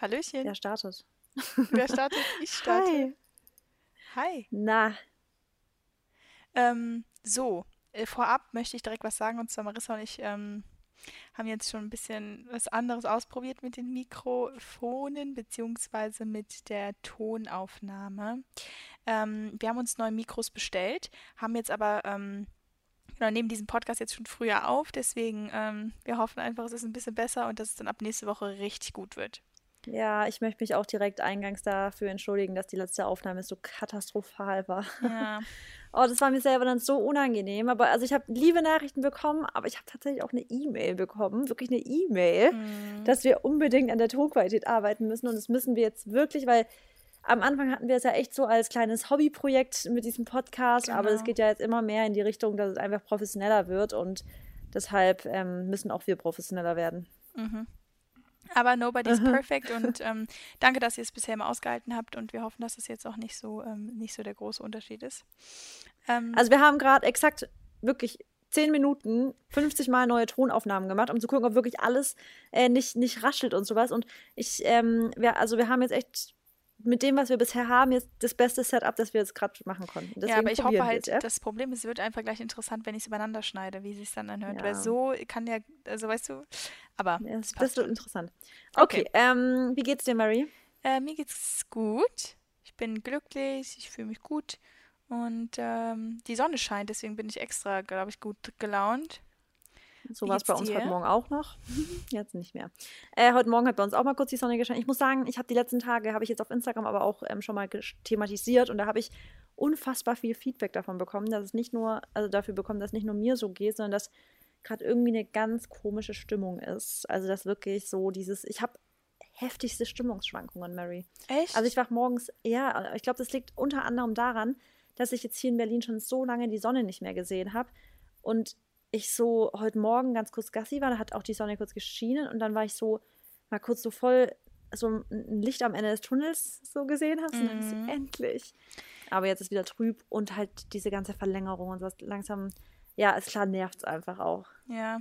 Hallöchen. Wer startet? Wer startet? Ich starte. Hi. Hi. Na, Ähm, so, äh, vorab möchte ich direkt was sagen. Und zwar Marissa und ich ähm, haben jetzt schon ein bisschen was anderes ausprobiert mit den Mikrofonen beziehungsweise mit der Tonaufnahme. Ähm, wir haben uns neue Mikros bestellt, haben jetzt aber ähm, genau, nehmen diesen Podcast jetzt schon früher auf. Deswegen, ähm, wir hoffen einfach, es ist ein bisschen besser und dass es dann ab nächste Woche richtig gut wird. Ja, ich möchte mich auch direkt eingangs dafür entschuldigen, dass die letzte Aufnahme so katastrophal war. Ja. Oh, das war mir selber dann so unangenehm. Aber also ich habe liebe Nachrichten bekommen, aber ich habe tatsächlich auch eine E-Mail bekommen, wirklich eine E-Mail, Mhm. dass wir unbedingt an der Tonqualität arbeiten müssen. Und das müssen wir jetzt wirklich, weil am Anfang hatten wir es ja echt so als kleines Hobbyprojekt mit diesem Podcast, aber es Genau. geht ja jetzt immer mehr in die Richtung, dass es einfach professioneller wird und deshalb ähm, müssen auch wir professioneller werden. Mhm. Aber nobody's perfect und ähm, danke, dass ihr es bisher immer ausgehalten habt und wir hoffen, dass es jetzt auch nicht so, ähm, nicht so der große Unterschied ist. Ähm, Also wir haben gerade exakt wirklich 10 Minuten 50 Mal neue Tonaufnahmen gemacht, um zu gucken, ob wirklich alles äh, nicht, nicht raschelt und sowas. Und ich, ähm, wir, also wir haben jetzt echt mit dem, was wir bisher haben, jetzt das beste Setup, das wir jetzt gerade machen konnten. ja, Deswegen aber ich hoffe halt, es, ja? das Problem ist, es wird einfach gleich interessant, wenn ich es übereinander schneide, wie sich dann anhört. Ja. Weil so kann ja, also weißt du, aber Ja, es das, das passt wird interessant. Okay. Okay, ähm, wie geht's dir, Mary? Äh, mir geht's gut. Ich bin glücklich, ich fühle mich gut und ähm, die Sonne scheint, deswegen bin ich extra, glaube ich, gut gelaunt. So war es bei uns dir? heute Morgen auch noch. Jetzt nicht mehr. Äh, heute Morgen hat bei uns auch mal kurz die Sonne gescheint. Ich muss sagen, ich habe die letzten Tage, habe ich jetzt auf Instagram aber auch ähm, schon mal thematisiert und da habe ich unfassbar viel Feedback davon bekommen, dass es nicht nur, also dafür bekommen, dass es nicht nur mir so geht, sondern dass gerade irgendwie eine ganz komische Stimmung ist. Also dass wirklich so dieses, ich habe heftigste Stimmungsschwankungen, Mary. Echt? Also ich wach morgens, ja, ich glaube, das liegt unter anderem daran, dass ich jetzt hier in Berlin schon so lange die Sonne nicht mehr gesehen habe. Und ich so heute Morgen ganz kurz Gassi war, da hat auch die Sonne kurz geschienen und dann war ich so mal kurz so voll so ein Licht am Ende des Tunnels so gesehen habe. Mhm. so, endlich. Aber jetzt ist wieder trüb und halt diese ganze Verlängerung und so langsam, ja, ist klar, nervt es einfach auch. Ja,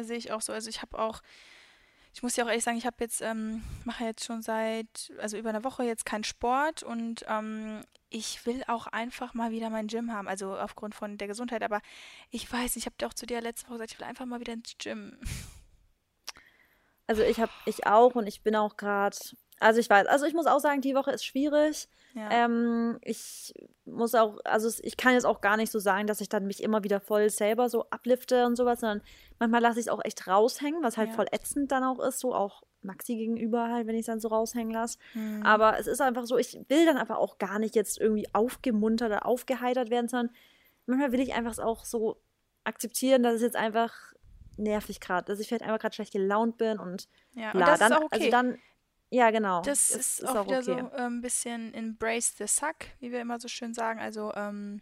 sehe ich auch so. Also ich habe auch, ich muss ja auch ehrlich sagen, ich habe jetzt, ähm, mache jetzt schon seit, also über eine Woche jetzt keinen Sport und ähm, ich will auch einfach mal wieder mein Gym haben, also aufgrund von der Gesundheit. Aber ich weiß, ich habe dir auch zu dir letzte Woche gesagt, ich will einfach mal wieder ins Gym. Also ich habe, ich auch und ich bin auch gerade, also ich weiß, also ich muss auch sagen, die Woche ist schwierig. Ja, Ähm, ich muss auch, also ich kann jetzt auch gar nicht so sagen, dass ich dann mich immer wieder voll selber so ablifte und sowas, sondern manchmal lasse ich es auch echt raushängen, was halt Ja. voll ätzend dann auch ist, so auch Maxi gegenüber halt, wenn ich es dann so raushängen lasse. Hm. Aber es ist einfach so, ich will dann aber auch gar nicht jetzt irgendwie aufgemuntert oder aufgeheitert werden, sondern manchmal will ich einfach auch so akzeptieren, dass es jetzt einfach nervig gerade, dass ich vielleicht einfach gerade schlecht gelaunt bin und ja. Und das dann, ist auch okay. also dann, ja genau, Das es ist, auch wieder okay. so äh, ein bisschen embrace the suck, wie wir immer so schön sagen. Also ähm,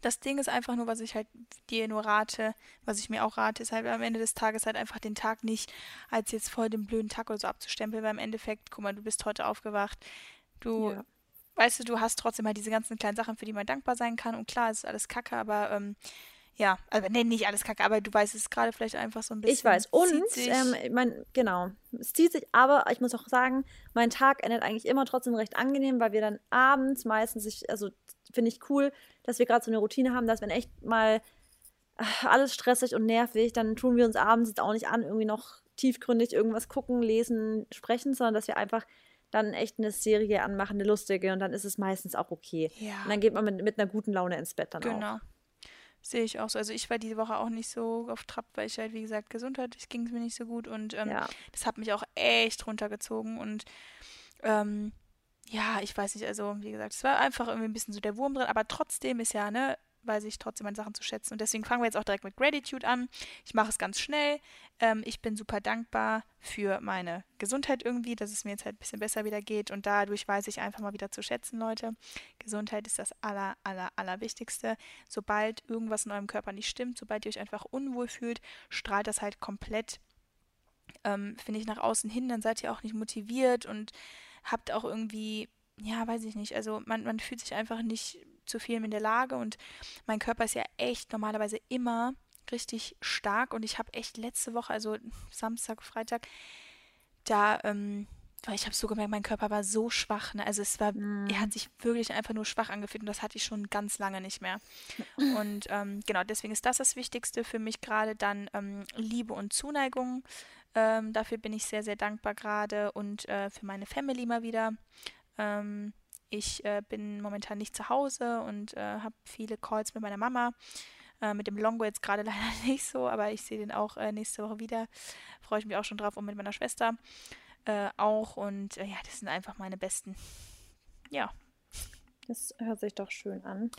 das Ding ist einfach nur, was ich halt dir nur rate, was ich mir auch rate, ist halt am Ende des Tages halt einfach den Tag nicht als jetzt voll den blöden Tag oder so abzustempeln, weil im Endeffekt, guck mal, du bist heute aufgewacht, du, Ja. weißt du, du hast trotzdem halt diese ganzen kleinen Sachen, für die man dankbar sein kann und klar, es ist alles Kacke, aber ähm, ja, also nee, nicht alles Kacke, aber du weißt, es gerade vielleicht einfach so ein bisschen Ich weiß. Und, ähm, mein, genau, es zieht sich, aber ich muss auch sagen, mein Tag endet eigentlich immer trotzdem recht angenehm, weil wir dann abends meistens, ich, also finde ich cool, dass wir gerade so eine Routine haben, dass wenn echt mal äh, alles stressig und nervig, dann tun wir uns abends jetzt auch nicht an, irgendwie noch tiefgründig irgendwas gucken, lesen, sprechen, sondern dass wir einfach dann echt eine Serie anmachen, eine lustige und dann ist es meistens auch okay. ja. Und dann geht man mit, mit einer guten Laune ins Bett dann auch. Genau. Sehe ich auch so. Also ich war diese Woche auch nicht so auf Trab, weil ich halt, wie gesagt, gesundheitlich ging es mir nicht so gut und ähm, Ja. das hat mich auch echt runtergezogen und ähm, ja, ich weiß nicht, also wie gesagt, es war einfach irgendwie ein bisschen so der Wurm drin, aber trotzdem ist ja, ne, weiß ich trotzdem meine Sachen zu schätzen und deswegen fangen wir jetzt auch direkt mit Gratitude an. Ich mache es ganz schnell. Ähm, ich bin super dankbar für meine Gesundheit irgendwie, dass es mir jetzt halt ein bisschen besser wieder geht und dadurch weiß ich einfach mal wieder zu schätzen, Leute. Gesundheit ist das aller, aller, allerwichtigste. Sobald irgendwas in eurem Körper nicht stimmt, sobald ihr euch einfach unwohl fühlt, strahlt das halt komplett, ähm, finde ich, nach außen hin. Dann seid ihr auch nicht motiviert und habt auch irgendwie, ja, weiß ich nicht, also man, man fühlt sich einfach nicht zu viel in der Lage und mein Körper ist ja echt normalerweise immer richtig stark und ich habe echt letzte Woche, also Samstag, Freitag, da ähm, weil ich habe so gemerkt, mein Körper war so schwach. Ne? Also es war, Mm. er hat sich wirklich einfach nur schwach angefühlt und das hatte ich schon ganz lange nicht mehr. Und ähm, genau, deswegen ist das das Wichtigste für mich gerade dann ähm, Liebe und Zuneigung. Ähm, dafür bin ich sehr, sehr dankbar gerade und äh, für meine Family mal wieder. Ähm, ich äh, bin momentan nicht zu Hause und äh, habe viele Calls mit meiner Mama. Äh, mit dem Longo jetzt gerade leider nicht so, aber ich sehe den auch äh, nächste Woche wieder. Freue ich mich auch schon drauf und mit meiner Schwester äh, auch. Und äh, ja, das sind einfach meine besten. Ja, Das hört sich doch schön an.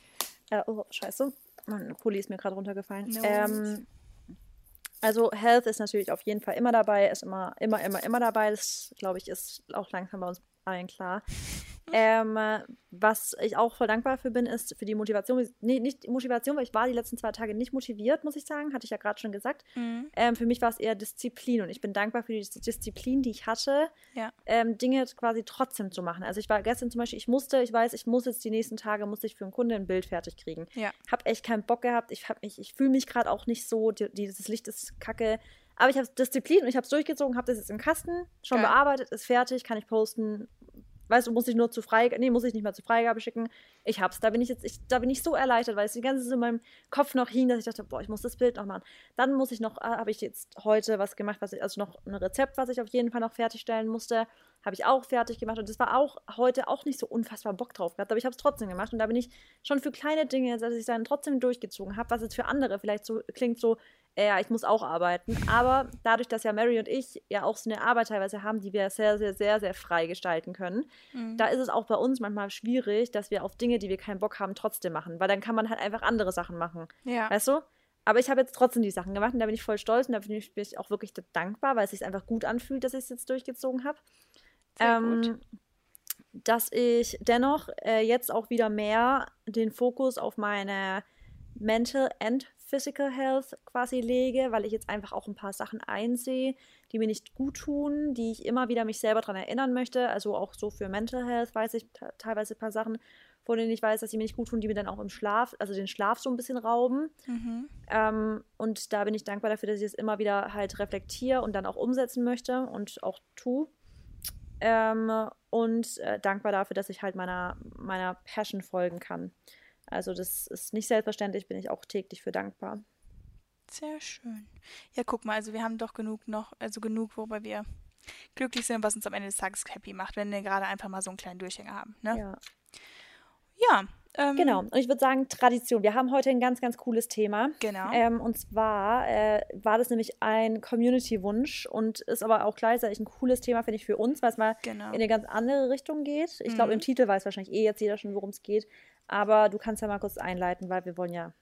Oh, scheiße. Mein Pulli ist mir gerade runtergefallen. No ähm, also Health ist natürlich auf jeden Fall immer dabei, ist immer, immer, immer, immer dabei. Das, glaube ich, ist auch langsam bei uns allen klar. Ähm, was ich auch voll dankbar für bin, ist für die Motivation. Nee, nicht die Motivation, weil ich war die letzten zwei Tage nicht motiviert, muss ich sagen. Hatte ich ja gerade schon gesagt. Mhm. Ähm, für mich war es eher Disziplin und ich bin dankbar für die Dis- Disziplin, die ich hatte, Ja. ähm, Dinge quasi trotzdem zu machen. Also ich war gestern zum Beispiel, ich musste, ich weiß, ich muss jetzt die nächsten Tage, musste ich für einen Kunden ein Bild fertig kriegen. Ja. Hab echt keinen Bock gehabt. Ich, hab mich, ich fühle mich gerade auch nicht so, die, dieses Licht ist kacke. Aber ich habe Disziplin und ich habe es durchgezogen, habe das jetzt im Kasten, schon Geil. bearbeitet, ist fertig, kann ich posten. Weißt du, muss ich nur zu Freigabe, nee, muss ich nicht mal zur Freigabe schicken. Ich hab's. Da bin ich jetzt, ich, da bin ich so erleichtert, weil es die ganze Zeit in meinem Kopf noch hing, dass ich dachte, boah, ich muss das Bild noch machen. Dann muss ich noch, äh, habe ich jetzt heute was gemacht, was ich, also noch ein Rezept, was ich auf jeden Fall noch fertigstellen musste, habe ich auch fertig gemacht und das war auch heute auch nicht so unfassbar Bock drauf gehabt, aber ich habe es trotzdem gemacht und da bin ich schon für kleine Dinge, dass ich dann trotzdem durchgezogen habe, was jetzt für andere vielleicht so klingt so, äh, ja, ich muss auch arbeiten, aber dadurch, dass ja Mary und ich ja auch so eine Arbeit teilweise haben, die wir sehr, sehr, sehr, sehr frei gestalten können, Mhm. da ist es auch bei uns manchmal schwierig, dass wir auf Dinge, die wir keinen Bock haben, trotzdem machen, weil dann kann man halt einfach andere Sachen machen. ja. Weißt du? Aber ich habe jetzt trotzdem die Sachen gemacht und da bin ich voll stolz und da bin ich, bin ich auch wirklich dankbar, weil es sich einfach gut anfühlt, dass ich es jetzt durchgezogen habe. Sehr Ähm, gut. dass ich dennoch äh, jetzt auch wieder mehr den Fokus auf meine Mental and Physical Health quasi lege, weil ich jetzt einfach auch ein paar Sachen einsehe, die mir nicht gut tun, die ich immer wieder mich selber daran erinnern möchte. Also auch so für Mental Health weiß ich te- teilweise ein paar Sachen, von denen ich weiß, dass die mir nicht gut tun, die mir dann auch im Schlaf, also den Schlaf so ein bisschen rauben. Mhm. Ähm, und da bin ich dankbar dafür, dass ich es immer wieder halt reflektiere und dann auch umsetzen möchte und auch tue. Ähm, und äh, dankbar dafür, dass ich halt meiner, meiner Passion folgen kann. Also das ist nicht selbstverständlich, bin ich auch täglich für dankbar. Sehr schön. Ja, guck mal, also wir haben doch genug noch, also genug, worüber wir glücklich sind, was uns am Ende des Tages happy macht, wenn wir gerade einfach mal so einen kleinen Durchhänger haben. Ne? Ja. Ja. Ähm, Genau. Und ich würde sagen, Tradition. Wir haben heute ein ganz, ganz cooles Thema. Genau. Ähm, und zwar äh, war das nämlich ein Community-Wunsch und ist aber auch gleichzeitig ein cooles Thema, finde ich, für uns, weil es mal genau. in eine ganz andere Richtung geht. Ich glaube, Mhm. im Titel weiß wahrscheinlich eh jetzt jeder schon, worum es geht. Aber du kannst ja mal kurz einleiten, weil wir wollen ja.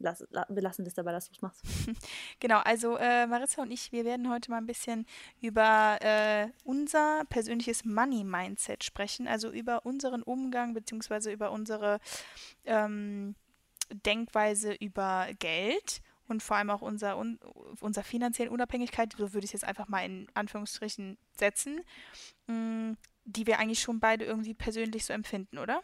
Lass, la, wir lassen das dabei, dass du es machst. Genau, also äh, Marissa und ich, wir werden heute mal ein bisschen über äh, unser persönliches Money-Mindset sprechen, also über unseren Umgang beziehungsweise über unsere ähm, Denkweise über Geld und vor allem auch unser, un, unser finanzielle Unabhängigkeit, so würde ich es jetzt einfach mal in Anführungsstrichen setzen, mh, die wir eigentlich schon beide irgendwie persönlich so empfinden, oder?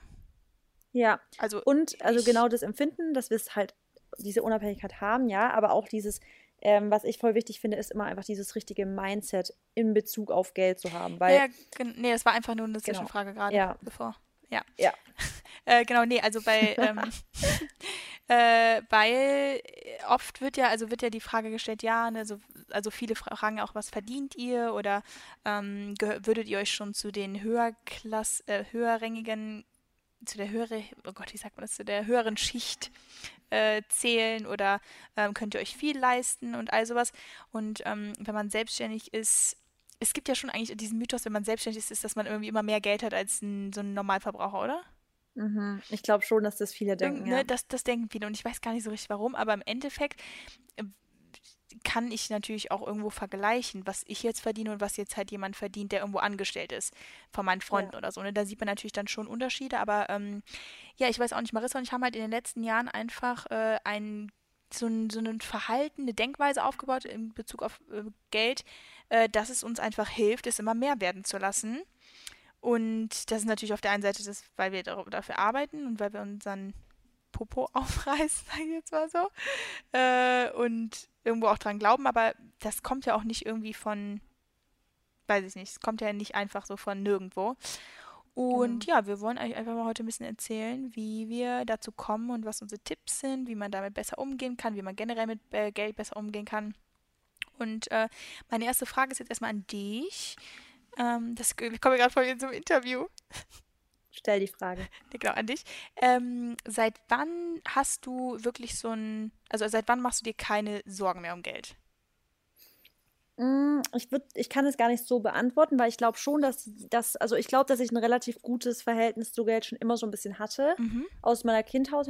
Ja. Also Und also Ich- genau das Empfinden, dass wir es halt diese Unabhängigkeit haben, ja, aber auch dieses, ähm, was ich voll wichtig finde, ist immer einfach dieses richtige Mindset in Bezug auf Geld zu haben. Weil ja, nee, das war einfach nur eine Genau. Zwischenfrage gerade, Ja. bevor. Ja. Ja. Äh, genau, nee, also bei, ähm, äh, weil oft wird ja, also wird ja die Frage gestellt, ja, ne, so, also viele fra- fragen auch, was verdient ihr oder ähm, würdet ihr euch schon zu den höherklass, äh, höherrangigen, zu der höhere, oh Gott, wie sagt man das, zu der höheren Schicht äh, zählen oder ähm, könnt ihr euch viel leisten und all sowas. Und ähm, wenn man selbstständig ist, es gibt ja schon eigentlich diesen Mythos, wenn man selbstständig ist, ist, dass man irgendwie immer mehr Geld hat als ein, so ein Normalverbraucher, oder? mhm. ich glaube schon, dass das viele denken. Irgend- Ja. ne, das, das denken viele und ich weiß gar nicht so richtig warum, aber im Endeffekt kann ich natürlich auch irgendwo vergleichen, was ich jetzt verdiene und was jetzt halt jemand verdient, der irgendwo angestellt ist, von meinen Freunden Ja. oder so. Ne? Da sieht man natürlich dann schon Unterschiede, aber ähm, ja, ich weiß auch nicht, Marissa und ich haben halt in den letzten Jahren einfach äh, ein so ein, so ein Verhalten, eine Denkweise aufgebaut in Bezug auf äh, Geld, äh, dass es uns einfach hilft, es immer mehr werden zu lassen. Und das ist natürlich auf der einen Seite das, weil wir dafür arbeiten und weil wir unseren Popo aufreißen, sage ich jetzt mal so. Äh, und irgendwo auch dran glauben, aber das kommt ja auch nicht irgendwie von, weiß ich nicht, es kommt ja nicht einfach so von nirgendwo. Und genau. ja, wir wollen euch einfach mal heute ein bisschen erzählen, wie wir dazu kommen und was unsere Tipps sind, wie man damit besser umgehen kann, wie man generell mit äh, Geld besser umgehen kann. Und äh, meine erste Frage ist jetzt erstmal an dich. Ähm, das, ich komme gerade von in so einem Interview. Stell die Frage. Genau, an dich. Ähm, seit wann hast du wirklich so ein, also seit wann machst du dir keine Sorgen mehr um Geld? Mm, ich, würd, ich kann es gar nicht so beantworten, weil ich glaube schon, dass, dass also ich glaube, dass ich ein relativ gutes Verhältnis zu Geld schon immer so ein bisschen hatte. Mhm. Aus meiner Kindheit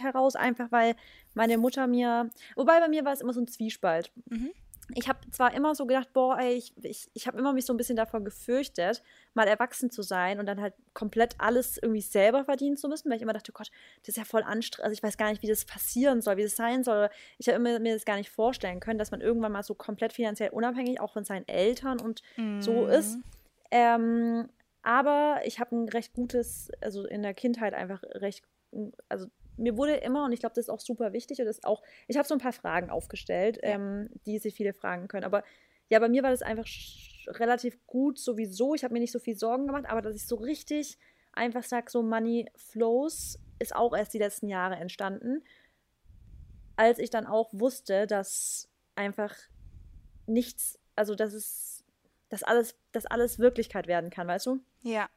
heraus, einfach weil meine Mutter mir, wobei bei mir war es immer so ein Zwiespalt. Mhm ich habe zwar immer so gedacht, boah, ey, ich, ich, ich habe immer mich so ein bisschen davor gefürchtet, mal erwachsen zu sein und dann halt komplett alles irgendwie selber verdienen zu müssen, weil ich immer dachte, Gott, das ist ja voll anstrengend. Also ich weiß gar nicht, wie das passieren soll, wie das sein soll. Ich habe mir das gar nicht vorstellen können, dass man irgendwann mal so komplett finanziell unabhängig auch von seinen Eltern und mm. so ist. Ähm, aber ich habe ein recht gutes, also in der Kindheit einfach recht, also mir wurde immer, und ich glaube, das ist auch super wichtig, und das ist auch, ich habe so ein paar Fragen aufgestellt, ja. ähm, die sich viele fragen können. Aber ja, bei mir war das einfach relativ gut sowieso. Ich habe mir nicht so viel Sorgen gemacht, aber dass ich so richtig einfach sage, so Money Flows ist auch erst die letzten Jahre entstanden, als ich dann auch wusste, dass einfach nichts, also dass es, dass alles, dass alles Wirklichkeit werden kann, weißt du? Ja,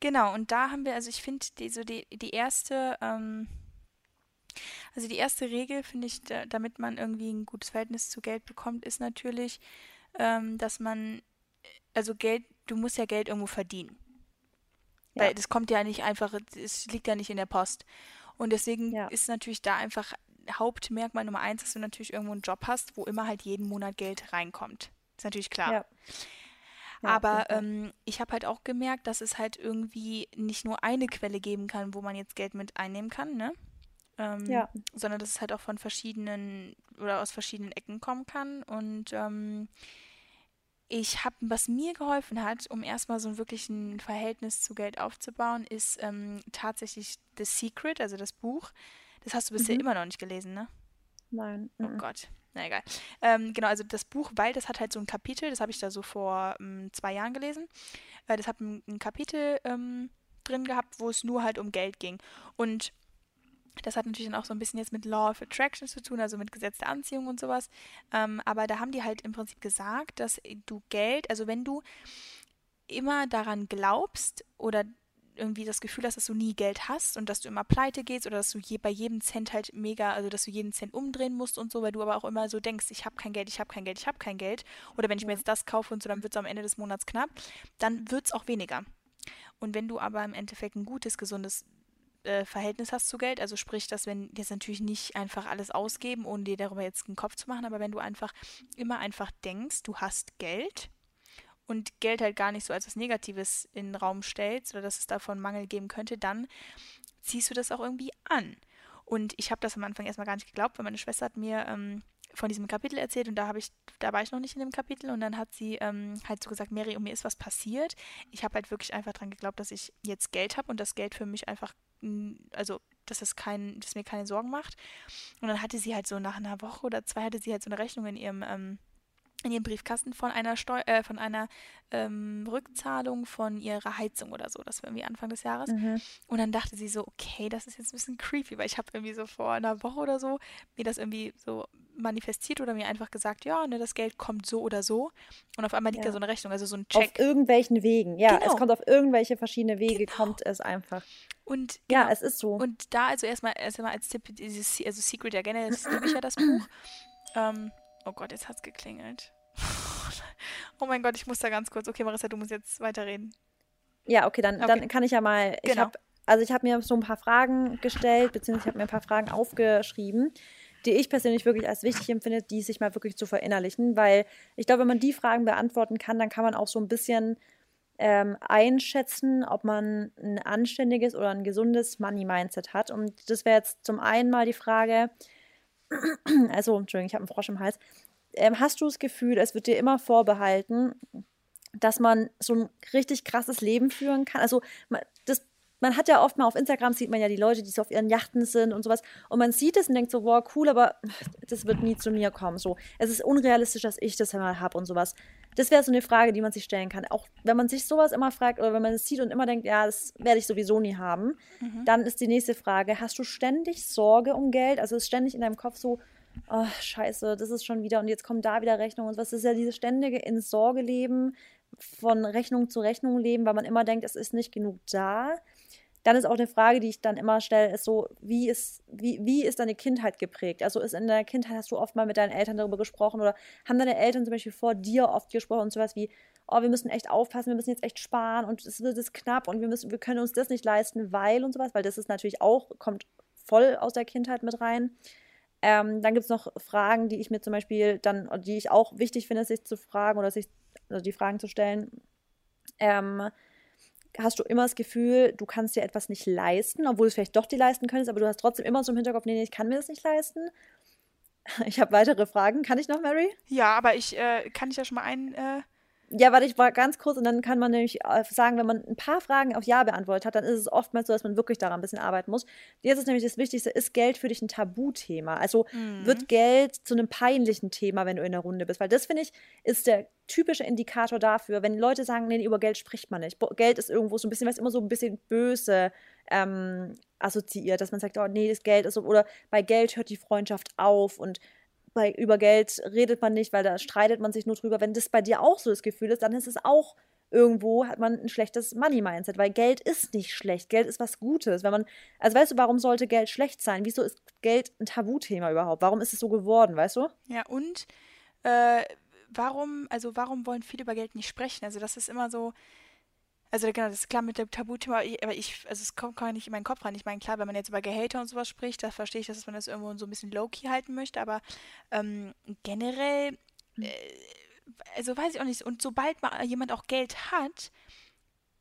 genau. Und da haben wir, also ich finde, die, so die, die erste, ähm, also die erste Regel, finde ich, da, damit man irgendwie ein gutes Verhältnis zu Geld bekommt, ist natürlich, ähm, dass man, also Geld, du musst ja Geld irgendwo verdienen. Ja. Weil das kommt ja nicht einfach, es liegt ja nicht in der Post. Und deswegen ja. ist natürlich da einfach Hauptmerkmal Nummer eins, dass du natürlich irgendwo einen Job hast, wo immer halt jeden Monat Geld reinkommt. Ist natürlich klar. Ja. Ja, Aber ähm, ich habe halt auch gemerkt, dass es halt irgendwie nicht nur eine Quelle geben kann, wo man jetzt Geld mit einnehmen kann, ne? Ähm, ja. Sondern dass es halt auch von verschiedenen oder aus verschiedenen Ecken kommen kann. Und ähm, ich habe, was mir geholfen hat, um erstmal so wirklich ein Verhältnis zu Geld aufzubauen, ist ähm, tatsächlich The Secret, also das Buch. Das hast du bisher mhm. immer noch nicht gelesen, ne? Nein. Oh mhm. Gott. Na egal. Ähm, genau, also das Buch, weil das hat halt so ein Kapitel, das habe ich da so vor ähm, zwei Jahren gelesen. Äh, das hat ein, ein Kapitel ähm, drin gehabt, wo es nur halt um Geld ging. Und das hat natürlich dann auch so ein bisschen jetzt mit Law of Attraction zu tun, also mit Gesetz der Anziehung und sowas. Ähm, aber da haben die halt im Prinzip gesagt, dass du Geld, also wenn du immer daran glaubst oder irgendwie das Gefühl hast, dass du nie Geld hast und dass du immer pleite gehst oder dass du je, bei jedem Cent halt mega, also dass du jeden Cent umdrehen musst und so, weil du aber auch immer so denkst, ich habe kein Geld, ich habe kein Geld, ich habe kein Geld. Oder wenn ich mir jetzt das kaufe und so, dann wird es am Ende des Monats knapp, dann wird es auch weniger. Und wenn du aber im Endeffekt ein gutes, gesundes äh, Verhältnis hast zu Geld. Also sprich, dass wenn jetzt natürlich nicht einfach alles ausgeben, ohne dir darüber jetzt einen Kopf zu machen, aber wenn du einfach immer einfach denkst, du hast Geld und Geld halt gar nicht so als was Negatives in den Raum stellst oder dass es davon Mangel geben könnte, dann ziehst du das auch irgendwie an. Und ich habe das am Anfang erstmal gar nicht geglaubt, weil meine Schwester hat mir ähm, von diesem Kapitel erzählt und da habe ich, da war ich noch nicht in dem Kapitel und dann hat sie ähm, halt so gesagt, Mary, um mir ist was passiert. Ich habe halt wirklich einfach dran geglaubt, dass ich jetzt Geld habe und das Geld für mich einfach, also dass es kein, dass mir keine Sorgen macht. Und dann hatte sie halt so nach einer Woche oder zwei hatte sie halt so eine Rechnung in ihrem ähm, in ihrem Briefkasten von einer Steu äh, von einer ähm, Rückzahlung von ihrer Heizung oder so. Das war irgendwie Anfang des Jahres. Mhm. Und dann dachte sie so, okay, das ist jetzt ein bisschen creepy, weil ich habe irgendwie so vor einer Woche oder so mir das irgendwie so manifestiert oder mir einfach gesagt, ja, ne, das Geld kommt so oder so. Und auf einmal liegt ja. da so eine Rechnung, also so ein Check. Auf irgendwelchen Wegen, ja. Genau. Es kommt auf irgendwelche verschiedene Wege, genau. kommt es einfach. Und genau. ja, es ist so. Und da also erstmal erstmal als Tipp, dieses, also Secret ja generell, das liebe ich ja das Buch. Ähm, oh Gott, jetzt hat's geklingelt. oh mein Gott, ich muss da ganz kurz. Okay, Marissa, du musst jetzt weiterreden. Ja, okay, dann, okay. dann kann ich ja mal. Ich genau. Hab, also ich habe mir so ein paar Fragen gestellt, beziehungsweise ich habe mir ein paar Fragen aufgeschrieben die ich persönlich wirklich als wichtig empfinde, die sich mal wirklich zu verinnerlichen, weil ich glaube, wenn man die Fragen beantworten kann, dann kann man auch so ein bisschen ähm, einschätzen, ob man ein anständiges oder ein gesundes Money-Mindset hat. Und das wäre jetzt zum einen mal die Frage, also, Entschuldigung, ich habe einen Frosch im Hals. Ähm, hast du das Gefühl, es wird dir immer vorbehalten, dass man so ein richtig krasses Leben führen kann? Also, das man hat ja oft mal auf Instagram sieht man ja die Leute, die so auf ihren Yachten sind und sowas. Und man sieht es und denkt so, wow, cool, aber das wird nie zu mir kommen. So, es ist unrealistisch, dass ich das mal habe und sowas. Das wäre so eine Frage, die man sich stellen kann. Auch wenn man sich sowas immer fragt oder wenn man es sieht und immer denkt, ja, das werde ich sowieso nie haben, mhm. dann ist die nächste Frage, hast du ständig Sorge um Geld? Also ist ständig in deinem Kopf so, oh, scheiße, das ist schon wieder und jetzt kommt da wieder Rechnung und was ist ja dieses ständige in Sorge leben, von Rechnung zu Rechnung leben, weil man immer denkt, es ist nicht genug da. Dann ist auch eine Frage, die ich dann immer stelle, ist so, wie ist, wie, wie ist deine Kindheit geprägt? Also ist in deiner Kindheit, hast du oft mal mit deinen Eltern darüber gesprochen oder haben deine Eltern zum Beispiel vor dir oft gesprochen und sowas wie, oh, wir müssen echt aufpassen, wir müssen jetzt echt sparen und es wird es knapp und wir müssen, wir können uns das nicht leisten, weil und sowas, weil das ist natürlich auch, kommt voll aus der Kindheit mit rein. Ähm, dann gibt es noch Fragen, die ich mir zum Beispiel dann, die ich auch wichtig finde, sich zu fragen oder sich, also die Fragen zu stellen. Ähm, hast du immer das Gefühl, du kannst dir etwas nicht leisten, obwohl du es vielleicht doch dir leisten könntest, aber du hast trotzdem immer so im Hinterkopf, nee, nee ich kann mir das nicht leisten. Ich habe weitere Fragen. Kann ich noch, Mary? Ja, aber ich äh, kann ich ja schon mal einen äh, ja, warte, ich war ganz kurz und dann kann man nämlich äh, sagen, wenn man ein paar Fragen auf Ja beantwortet hat, dann ist es oftmals so, dass man wirklich daran ein bisschen arbeiten muss. Jetzt ist nämlich das Wichtigste, ist Geld für dich ein Tabuthema? Also mhm. wird Geld zu einem peinlichen Thema, wenn du in der Runde bist? Weil das, finde ich, ist der typische Indikator dafür, wenn Leute sagen, nee, über Geld spricht man nicht. Geld ist irgendwo so ein bisschen, was immer so ein bisschen böse ähm, assoziiert, dass man sagt, oh nee, das Geld ist so, oder bei Geld hört die Freundschaft auf und bei, über Geld redet man nicht, weil da streitet man sich nur drüber. Wenn das bei dir auch so das Gefühl ist, dann ist es auch irgendwo, hat man ein schlechtes Money-Mindset, weil Geld ist nicht schlecht. Geld ist was Gutes. Wenn man, also weißt du, warum sollte Geld schlecht sein? Wieso ist Geld ein Tabuthema überhaupt? Warum ist es so geworden, weißt du? Ja, und äh, warum, also warum wollen viele über Geld nicht sprechen? Also das ist immer so, also genau, das ist klar mit dem Tabuthema, aber ich, also es kommt gar nicht in meinen Kopf rein. Ich meine, klar, wenn man jetzt über Gehälter und sowas spricht, da verstehe ich, dass man das irgendwo so ein bisschen low-key halten möchte, aber ähm, generell, hm. äh, also weiß ich auch nicht, und sobald mal jemand auch Geld hat,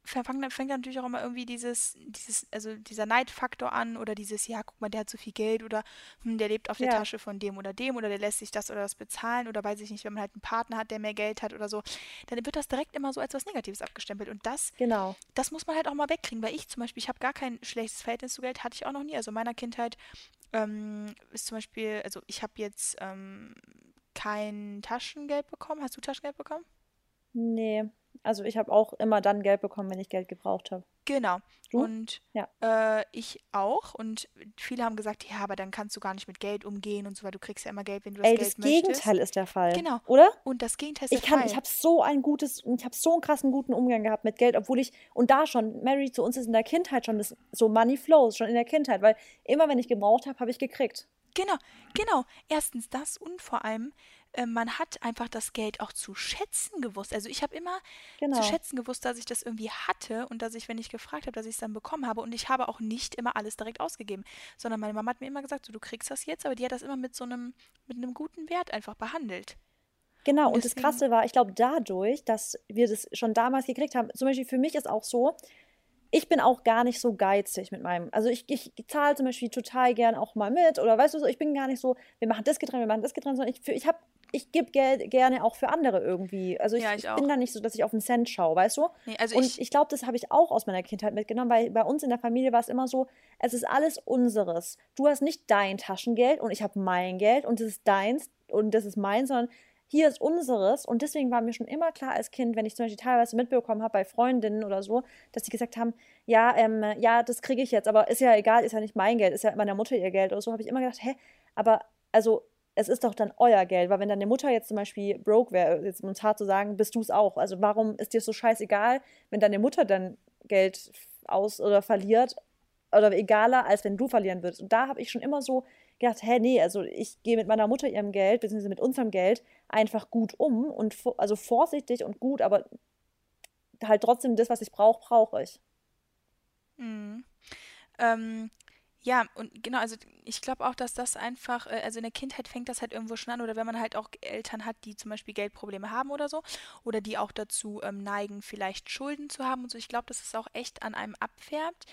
fängt, fängt natürlich auch immer irgendwie dieses, dieses, also dieser Neidfaktor an oder dieses, ja, guck mal, der hat so viel Geld oder hm, der lebt auf der ja. Tasche von dem oder dem oder der lässt sich das oder das bezahlen oder weiß ich nicht, wenn man halt einen Partner hat, der mehr Geld hat oder so, dann wird das direkt immer so als was Negatives abgestempelt. Und das, genau. das muss man halt auch mal wegkriegen, weil ich zum Beispiel, ich habe gar kein schlechtes Verhältnis zu Geld, hatte ich auch noch nie. Also in meiner Kindheit ähm, ist zum Beispiel, also ich habe jetzt ähm, kein Taschengeld bekommen. Hast du Taschengeld bekommen? Nee. Also ich habe auch immer dann Geld bekommen, wenn ich Geld gebraucht habe. Genau. Du? Und ja. äh, ich auch. Und viele haben gesagt, ja, aber dann kannst du gar nicht mit Geld umgehen und so, weil du kriegst ja immer Geld, wenn du das Ey, Geld das möchtest. Gegenteil ist der Fall. Genau. Oder? Und das Gegenteil ist ich der kann, Fall. Ich habe so ein gutes, ich habe so einen krassen guten Umgang gehabt mit Geld, obwohl ich, und da schon, Mary, zu uns ist in der Kindheit schon das, so Money flows, schon in der Kindheit, weil immer, wenn ich gebraucht habe, habe ich gekriegt. Genau, genau. Erstens das und vor allem, man hat einfach das Geld auch zu schätzen gewusst. Also ich habe immer genau. zu schätzen gewusst, dass ich das irgendwie hatte und dass ich, wenn ich gefragt habe, dass ich es dann bekommen habe. Und ich habe auch nicht immer alles direkt ausgegeben, sondern meine Mama hat mir immer gesagt, so, du kriegst das jetzt, aber die hat das immer mit so einem, mit einem guten Wert einfach behandelt. Genau, und, und das Krasse war, ich glaube, dadurch, dass wir das schon damals gekriegt haben, zum Beispiel für mich ist auch so, ich bin auch gar nicht so geizig mit meinem. Also ich, ich zahle zum Beispiel total gern auch mal mit oder weißt du so, ich bin gar nicht so, wir machen das getrennt, wir machen das getrennt, sondern ich, ich habe ich gebe Geld gerne auch für andere irgendwie. Also ich, ja, ich, ich bin da nicht so, dass ich auf den Cent schaue, weißt du? Nee, also und ich, ich glaube, das habe ich auch aus meiner Kindheit mitgenommen, weil bei uns in der Familie war es immer so, es ist alles unseres. Du hast nicht dein Taschengeld und ich habe mein Geld und das ist deins und das ist meins, sondern hier ist unseres. Und deswegen war mir schon immer klar als Kind, wenn ich zum Beispiel teilweise mitbekommen habe bei Freundinnen oder so, dass die gesagt haben, ja, ähm, ja, das kriege ich jetzt, aber ist ja egal, ist ja nicht mein Geld, ist ja meiner Mutter ihr Geld oder so, habe ich immer gedacht, hä, aber also es ist doch dann euer Geld, weil wenn deine Mutter jetzt zum Beispiel broke wäre, jetzt um es hart zu sagen, bist du es auch. Also warum ist dir so scheißegal, wenn deine Mutter dann Geld aus oder verliert oder egaler, als wenn du verlieren würdest. Und da habe ich schon immer so gedacht, hä, nee, also ich gehe mit meiner Mutter ihrem Geld, beziehungsweise mit unserem Geld, einfach gut um und also vorsichtig und gut, aber halt trotzdem das, was ich brauche, brauche ich. Mhm. Ähm, ja, und genau, also ich glaube auch, dass das einfach, äh, also in der Kindheit fängt das halt irgendwo schon an oder wenn man halt auch Eltern hat, die zum Beispiel Geldprobleme haben oder so oder die auch dazu ähm, neigen, vielleicht Schulden zu haben und so. Ich glaube, dass es auch echt an einem abfärbt.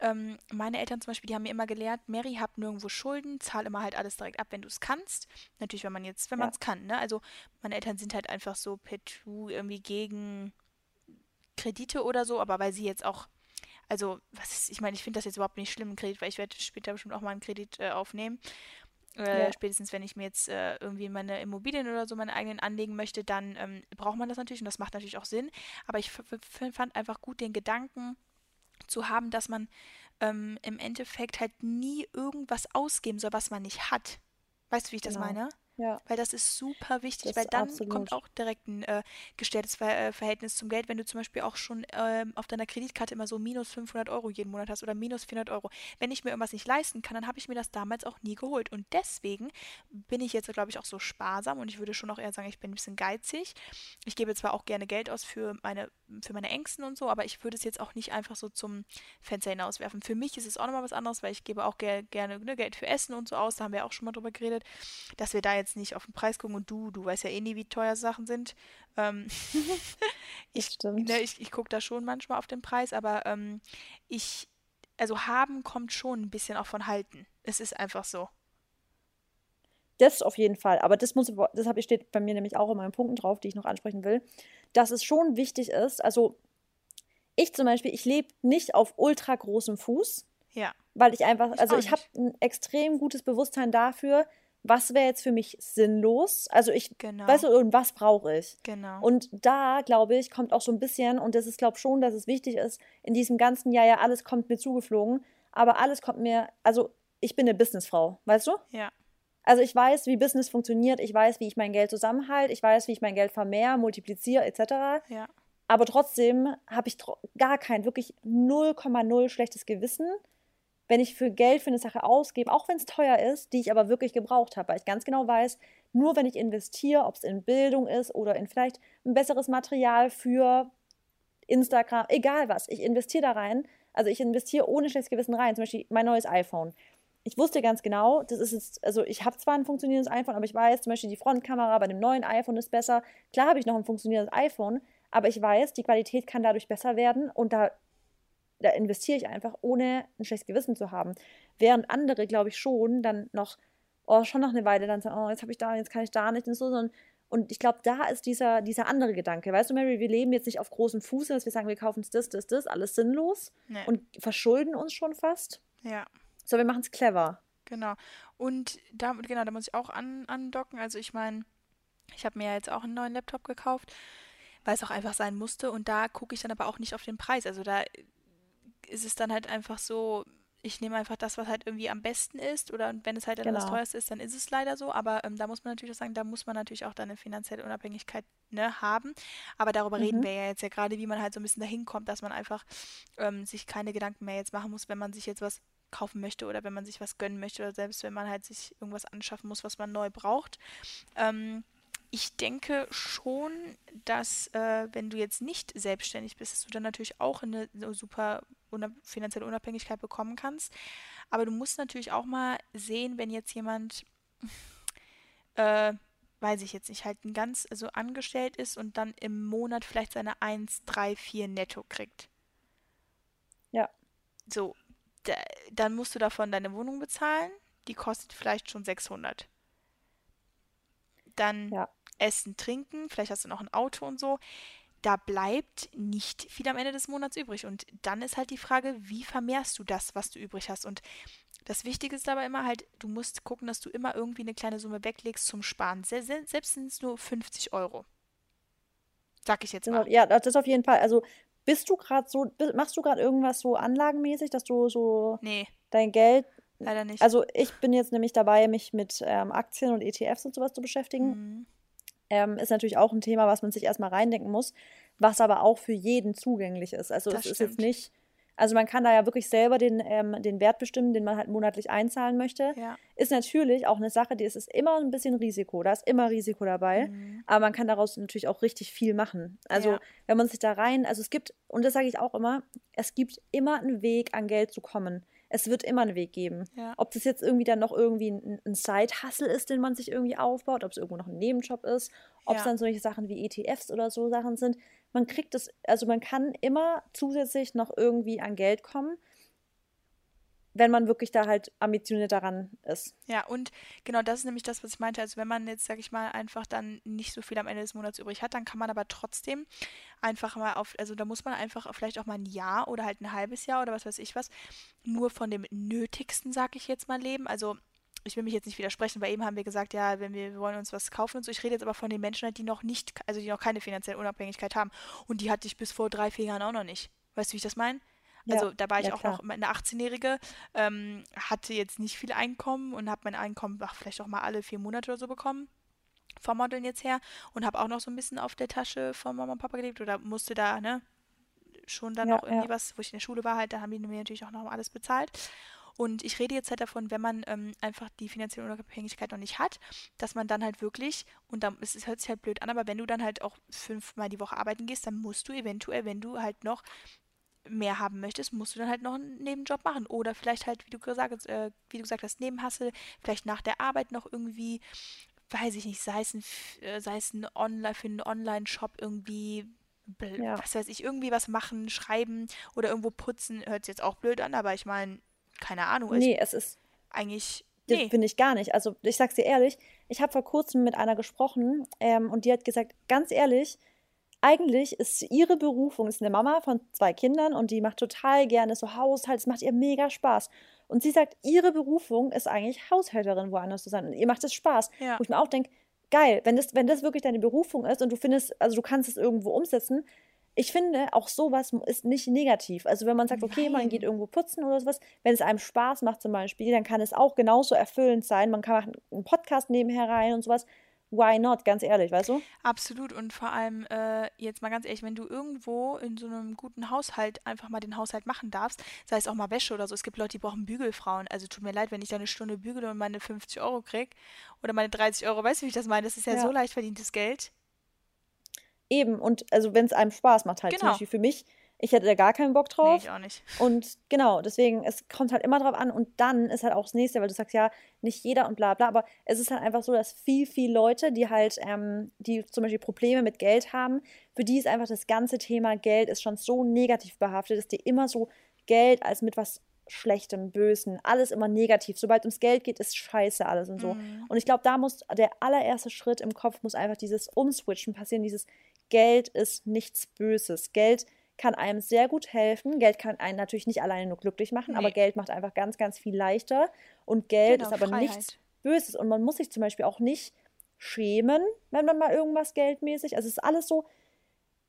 Ähm, meine Eltern zum Beispiel, die haben mir immer gelehrt, Mary, hab nirgendwo Schulden, zahl immer halt alles direkt ab, wenn du es kannst. Natürlich, wenn man jetzt, wenn ja. man es kann, ne? Also meine Eltern sind halt einfach so per irgendwie gegen Kredite oder so, aber weil sie jetzt auch also, was ist, ich meine, ich finde das jetzt überhaupt nicht schlimm, Kredit, weil ich werde später bestimmt auch mal einen Kredit äh, aufnehmen. Äh, Ja. spätestens wenn ich mir jetzt äh, irgendwie meine Immobilien oder so meine eigenen anlegen möchte, dann ähm, braucht man das natürlich und das macht natürlich auch Sinn. Aber ich fand einfach gut den Gedanken zu haben, dass man ähm, im Endeffekt halt nie irgendwas ausgeben soll, was man nicht hat. Weißt du, wie ich das Genau. meine? Ja, Weil das ist super wichtig, das weil dann absolut. kommt auch direkt ein äh, gestelltes Ver äh, Verhältnis zum Geld, wenn du zum Beispiel auch schon ähm, auf deiner Kreditkarte immer so minus 500 Euro jeden Monat hast oder minus 400 Euro. Wenn ich mir irgendwas nicht leisten kann, dann habe ich mir das damals auch nie geholt. Und deswegen bin ich jetzt, glaube ich, auch so sparsam und ich würde schon auch eher sagen, ich bin ein bisschen geizig. Ich gebe zwar auch gerne Geld aus für meine, für meine Ängsten und so, aber ich würde es jetzt auch nicht einfach so zum Fenster hinauswerfen. Für mich ist es auch nochmal was anderes, weil ich gebe auch ger gerne ne, Geld für Essen und so aus. Da haben wir auch schon mal drüber geredet dass wir da jetzt nicht auf den Preis gucken und du, du weißt ja eh nie, wie teuer Sachen sind. Ähm, ich, ne, ich, ich gucke da schon manchmal auf den Preis, aber ähm, ich, also haben kommt schon ein bisschen auch von halten. Es ist einfach so. Das auf jeden Fall. Aber das muss, das hab, steht bei mir nämlich auch in meinen Punkten drauf, die ich noch ansprechen will, dass es schon wichtig ist. Also ich zum Beispiel, ich lebe nicht auf ultra großem Fuß, Ja, weil ich einfach, ich also ich habe ein extrem gutes Bewusstsein dafür, was wäre jetzt für mich sinnlos. Also ich, Genau, weißt du, und was brauche ich? genau. Und da, glaube ich, kommt auch so ein bisschen, und das ist, glaube ich, schon, dass es wichtig ist, in diesem ganzen Jahr, ja, alles kommt mir zugeflogen, aber alles kommt mir, also ich bin eine Businessfrau, weißt du? Ja, Also ich weiß, wie Business funktioniert, ich weiß, wie ich mein Geld zusammenhalte, ich weiß, wie ich mein Geld vermehre, multipliziere, etc. ja, Aber trotzdem habe ich gar kein, wirklich 0,0 schlechtes Gewissen, wenn ich für Geld für eine Sache ausgebe, auch wenn es teuer ist, die ich aber wirklich gebraucht habe, weil ich ganz genau weiß, nur wenn ich investiere, ob es in Bildung ist oder in vielleicht ein besseres Material für Instagram, egal was, ich investiere da rein. Also ich investiere ohne schlechtes Gewissen rein. Zum Beispiel mein neues iPhone. Ich wusste ganz genau, das ist jetzt, also ich habe zwar ein funktionierendes iPhone, aber ich weiß zum Beispiel, die Frontkamera bei dem neuen iPhone ist besser. Klar habe ich noch ein funktionierendes iPhone, aber ich weiß, die Qualität kann dadurch besser werden und da, da investiere ich einfach, ohne ein schlechtes Gewissen zu haben. Während andere, glaube ich, schon dann noch, oh, schon noch eine Weile dann sagen, oh, jetzt habe ich da, jetzt kann ich da nicht und so, sondern und ich glaube, da ist dieser, dieser andere Gedanke. Weißt du, Mary, wir leben jetzt nicht auf großem Fuße, dass wir sagen, wir kaufen uns das, das, das, alles sinnlos ne, und verschulden uns schon fast. ja. So, wir machen es clever. Genau. Und da, genau, da muss ich auch an, andocken. Also ich meine, ich habe mir jetzt auch einen neuen Laptop gekauft, weil es auch einfach sein musste. Und da gucke ich dann aber auch nicht auf den Preis. Also da ist es dann halt einfach so, ich nehme einfach das, was halt irgendwie am besten ist. Oder wenn es halt dann das Genau. teuerste ist, dann ist es leider so. Aber ähm, da muss man natürlich auch sagen, da muss man natürlich auch dann eine finanzielle Unabhängigkeit ne, haben. Aber darüber reden Mhm. wir ja jetzt ja gerade, wie man halt so ein bisschen dahin kommt, dass man einfach ähm, sich keine Gedanken mehr jetzt machen muss, wenn man sich jetzt was kaufen möchte oder wenn man sich was gönnen möchte oder selbst wenn man halt sich irgendwas anschaffen muss, was man neu braucht. Ähm, ich denke schon, dass äh, wenn du jetzt nicht selbstständig bist, dass du dann natürlich auch eine so super finanzielle Unabhängigkeit bekommen kannst. Aber du musst natürlich auch mal sehen, wenn jetzt jemand, äh, weiß ich jetzt nicht, halt ein ganz, also angestellt ist und dann im Monat vielleicht seine 1, 3, 4 netto kriegt. Ja. So, da, dann musst du davon deine Wohnung bezahlen. Die kostet vielleicht schon 600. Dann Ja. Essen, Trinken, vielleicht hast du noch ein Auto und so. Da bleibt nicht viel am Ende des Monats übrig. Und dann ist halt die Frage, wie vermehrst du das, was du übrig hast? Und das Wichtige ist dabei immer halt, du musst gucken, dass du immer irgendwie eine kleine Summe weglegst zum Sparen. Se se selbst sind es nur 50 Euro. Sag ich jetzt mal. ja, das auf jeden Fall. Also bist du gerade so, machst du gerade irgendwas so anlagenmäßig, dass du so Nee, dein Geld, leider nicht. also ich bin jetzt nämlich dabei, mich mit ähm, Aktien und ETFs und sowas zu beschäftigen. Mhm. Ähm, ist natürlich auch ein Thema, was man sich erstmal reindenken muss, was aber auch für jeden zugänglich ist. Also Das es ist jetzt stimmt. nicht, also man kann da ja wirklich selber den, ähm, den Wert bestimmen, den man halt monatlich einzahlen möchte. Ja. Ist natürlich auch eine Sache, die ist, ist immer ein bisschen Risiko. Da ist immer Risiko dabei. Mhm. Aber man kann daraus natürlich auch richtig viel machen. Also Ja. wenn man sich da rein, also es gibt, und das sage ich auch immer, es gibt immer einen Weg, an Geld zu kommen. Es wird immer einen Weg geben. Ja. Ob das jetzt irgendwie dann noch irgendwie ein, ein Side-Hustle ist, den man sich irgendwie aufbaut, ob es irgendwo noch ein Nebenjob ist, ob es Ja. dann solche Sachen wie ETFs oder so Sachen sind. Man kriegt es, also man kann immer zusätzlich noch irgendwie an Geld kommen, wenn man wirklich da halt ambitioniert daran ist. Ja, und genau das ist nämlich das, was ich meinte. Also wenn man jetzt, sag ich mal, einfach dann nicht so viel am Ende des Monats übrig hat, dann kann man aber trotzdem einfach mal auf, also da muss man einfach vielleicht auch mal ein Jahr oder halt ein halbes Jahr oder was weiß ich was, nur von dem Nötigsten, sag ich jetzt mal, leben. Also ich will mich jetzt nicht widersprechen, weil eben haben wir gesagt, ja, wenn wir, wir wollen uns was kaufen und so. Ich rede jetzt aber von den Menschen, halt, die noch nicht, also die noch keine finanzielle Unabhängigkeit haben. Und die hatte ich bis vor drei, vier Jahren auch noch nicht. Weißt du, wie ich das meine? Also Ja, da war ich ja auch klar. noch eine 18-Jährige, ähm, hatte jetzt nicht viel Einkommen und habe mein Einkommen ach, vielleicht auch mal alle vier Monate oder so bekommen vom Modeln jetzt her und habe auch noch so ein bisschen auf der Tasche von Mama und Papa gelebt oder musste da, ne, schon dann Ja, noch irgendwie was, wo ich in der Schule war halt, da haben die mir natürlich auch noch alles bezahlt. Und ich rede jetzt halt davon, wenn man ähm, einfach die finanzielle Unabhängigkeit noch nicht hat, dass man dann halt wirklich, und dann, es, es hört sich halt blöd an, aber wenn du dann halt auch fünfmal die Woche arbeiten gehst, dann musst du eventuell, wenn du halt noch mehr haben möchtest, musst du dann halt noch einen Nebenjob machen. Oder vielleicht halt, wie du gesagt hast, äh, wie du gesagt hast, Nebenhustle, vielleicht nach der Arbeit noch irgendwie, weiß ich nicht, sei es ein, äh, sei es ein Online, für einen Online-Shop irgendwie, Ja. was weiß ich, irgendwie was machen, schreiben oder irgendwo putzen, hört sich jetzt auch blöd an, aber ich meine, keine Ahnung, ich Nee, es ist, eigentlich, das nee, finde ich gar nicht. Also ich sag's dir ehrlich, ich habe vor kurzem mit einer gesprochen ähm, und die hat gesagt, ganz ehrlich, eigentlich ist ihre Berufung, ist eine Mama von zwei Kindern und die macht total gerne so Haushalt, es macht ihr mega Spaß. Und sie sagt, ihre Berufung ist eigentlich Haushälterin woanders zu sein. Und ihr macht es Spaß. ja, Wo ich mir auch denke, geil, wenn das, wenn das wirklich deine Berufung ist und du findest, also du kannst es irgendwo umsetzen. Ich finde, auch sowas ist nicht negativ. Also wenn man sagt, okay, man geht nein, irgendwo putzen oder sowas, wenn es einem Spaß macht zum Beispiel, dann kann es auch genauso erfüllend sein. Man kann einen Podcast nebenher rein und sowas. Why not? Ganz ehrlich, weißt du? absolut. Und vor allem, äh, jetzt mal ganz ehrlich, wenn du irgendwo in so einem guten Haushalt einfach mal den Haushalt machen darfst, sei es auch mal Wäsche oder so, es gibt Leute, die brauchen Bügelfrauen. Also tut mir leid, wenn ich da eine Stunde bügele und meine 50 Euro krieg oder meine 30 Euro, weißt du, wie ich das meine? Das ist ja so Ja. leicht verdientes Geld. Eben. Und also wenn es einem Spaß macht halt. Zum Genau. Beispiel für mich, ich hätte da gar keinen Bock Nee, drauf. ich auch nicht. Und genau, deswegen, es kommt halt immer drauf an. Und dann ist halt auch das nächste, weil du sagst, ja, nicht jeder und bla bla. Aber es ist halt einfach so, dass viel, viel Leute, die halt, ähm, die zum Beispiel Probleme mit Geld haben, für die ist einfach das ganze Thema Geld ist schon so negativ behaftet, dass die immer so Geld als mit was Schlechtem, Bösen, alles immer negativ. Sobald ums Geld geht, ist scheiße alles und so. Mm, Und ich glaube, da muss der allererste Schritt im Kopf muss einfach dieses Umswitchen passieren, dieses Geld ist nichts Böses. Geld kann einem sehr gut helfen. Geld kann einen natürlich nicht alleine nur glücklich machen, aber nee, Geld macht einfach ganz, ganz viel leichter. Und Geld ist genau, aber nichts Freiheit. Böses. Und man muss sich zum Beispiel auch nicht schämen, wenn man mal irgendwas geldmäßig. Also es ist alles so,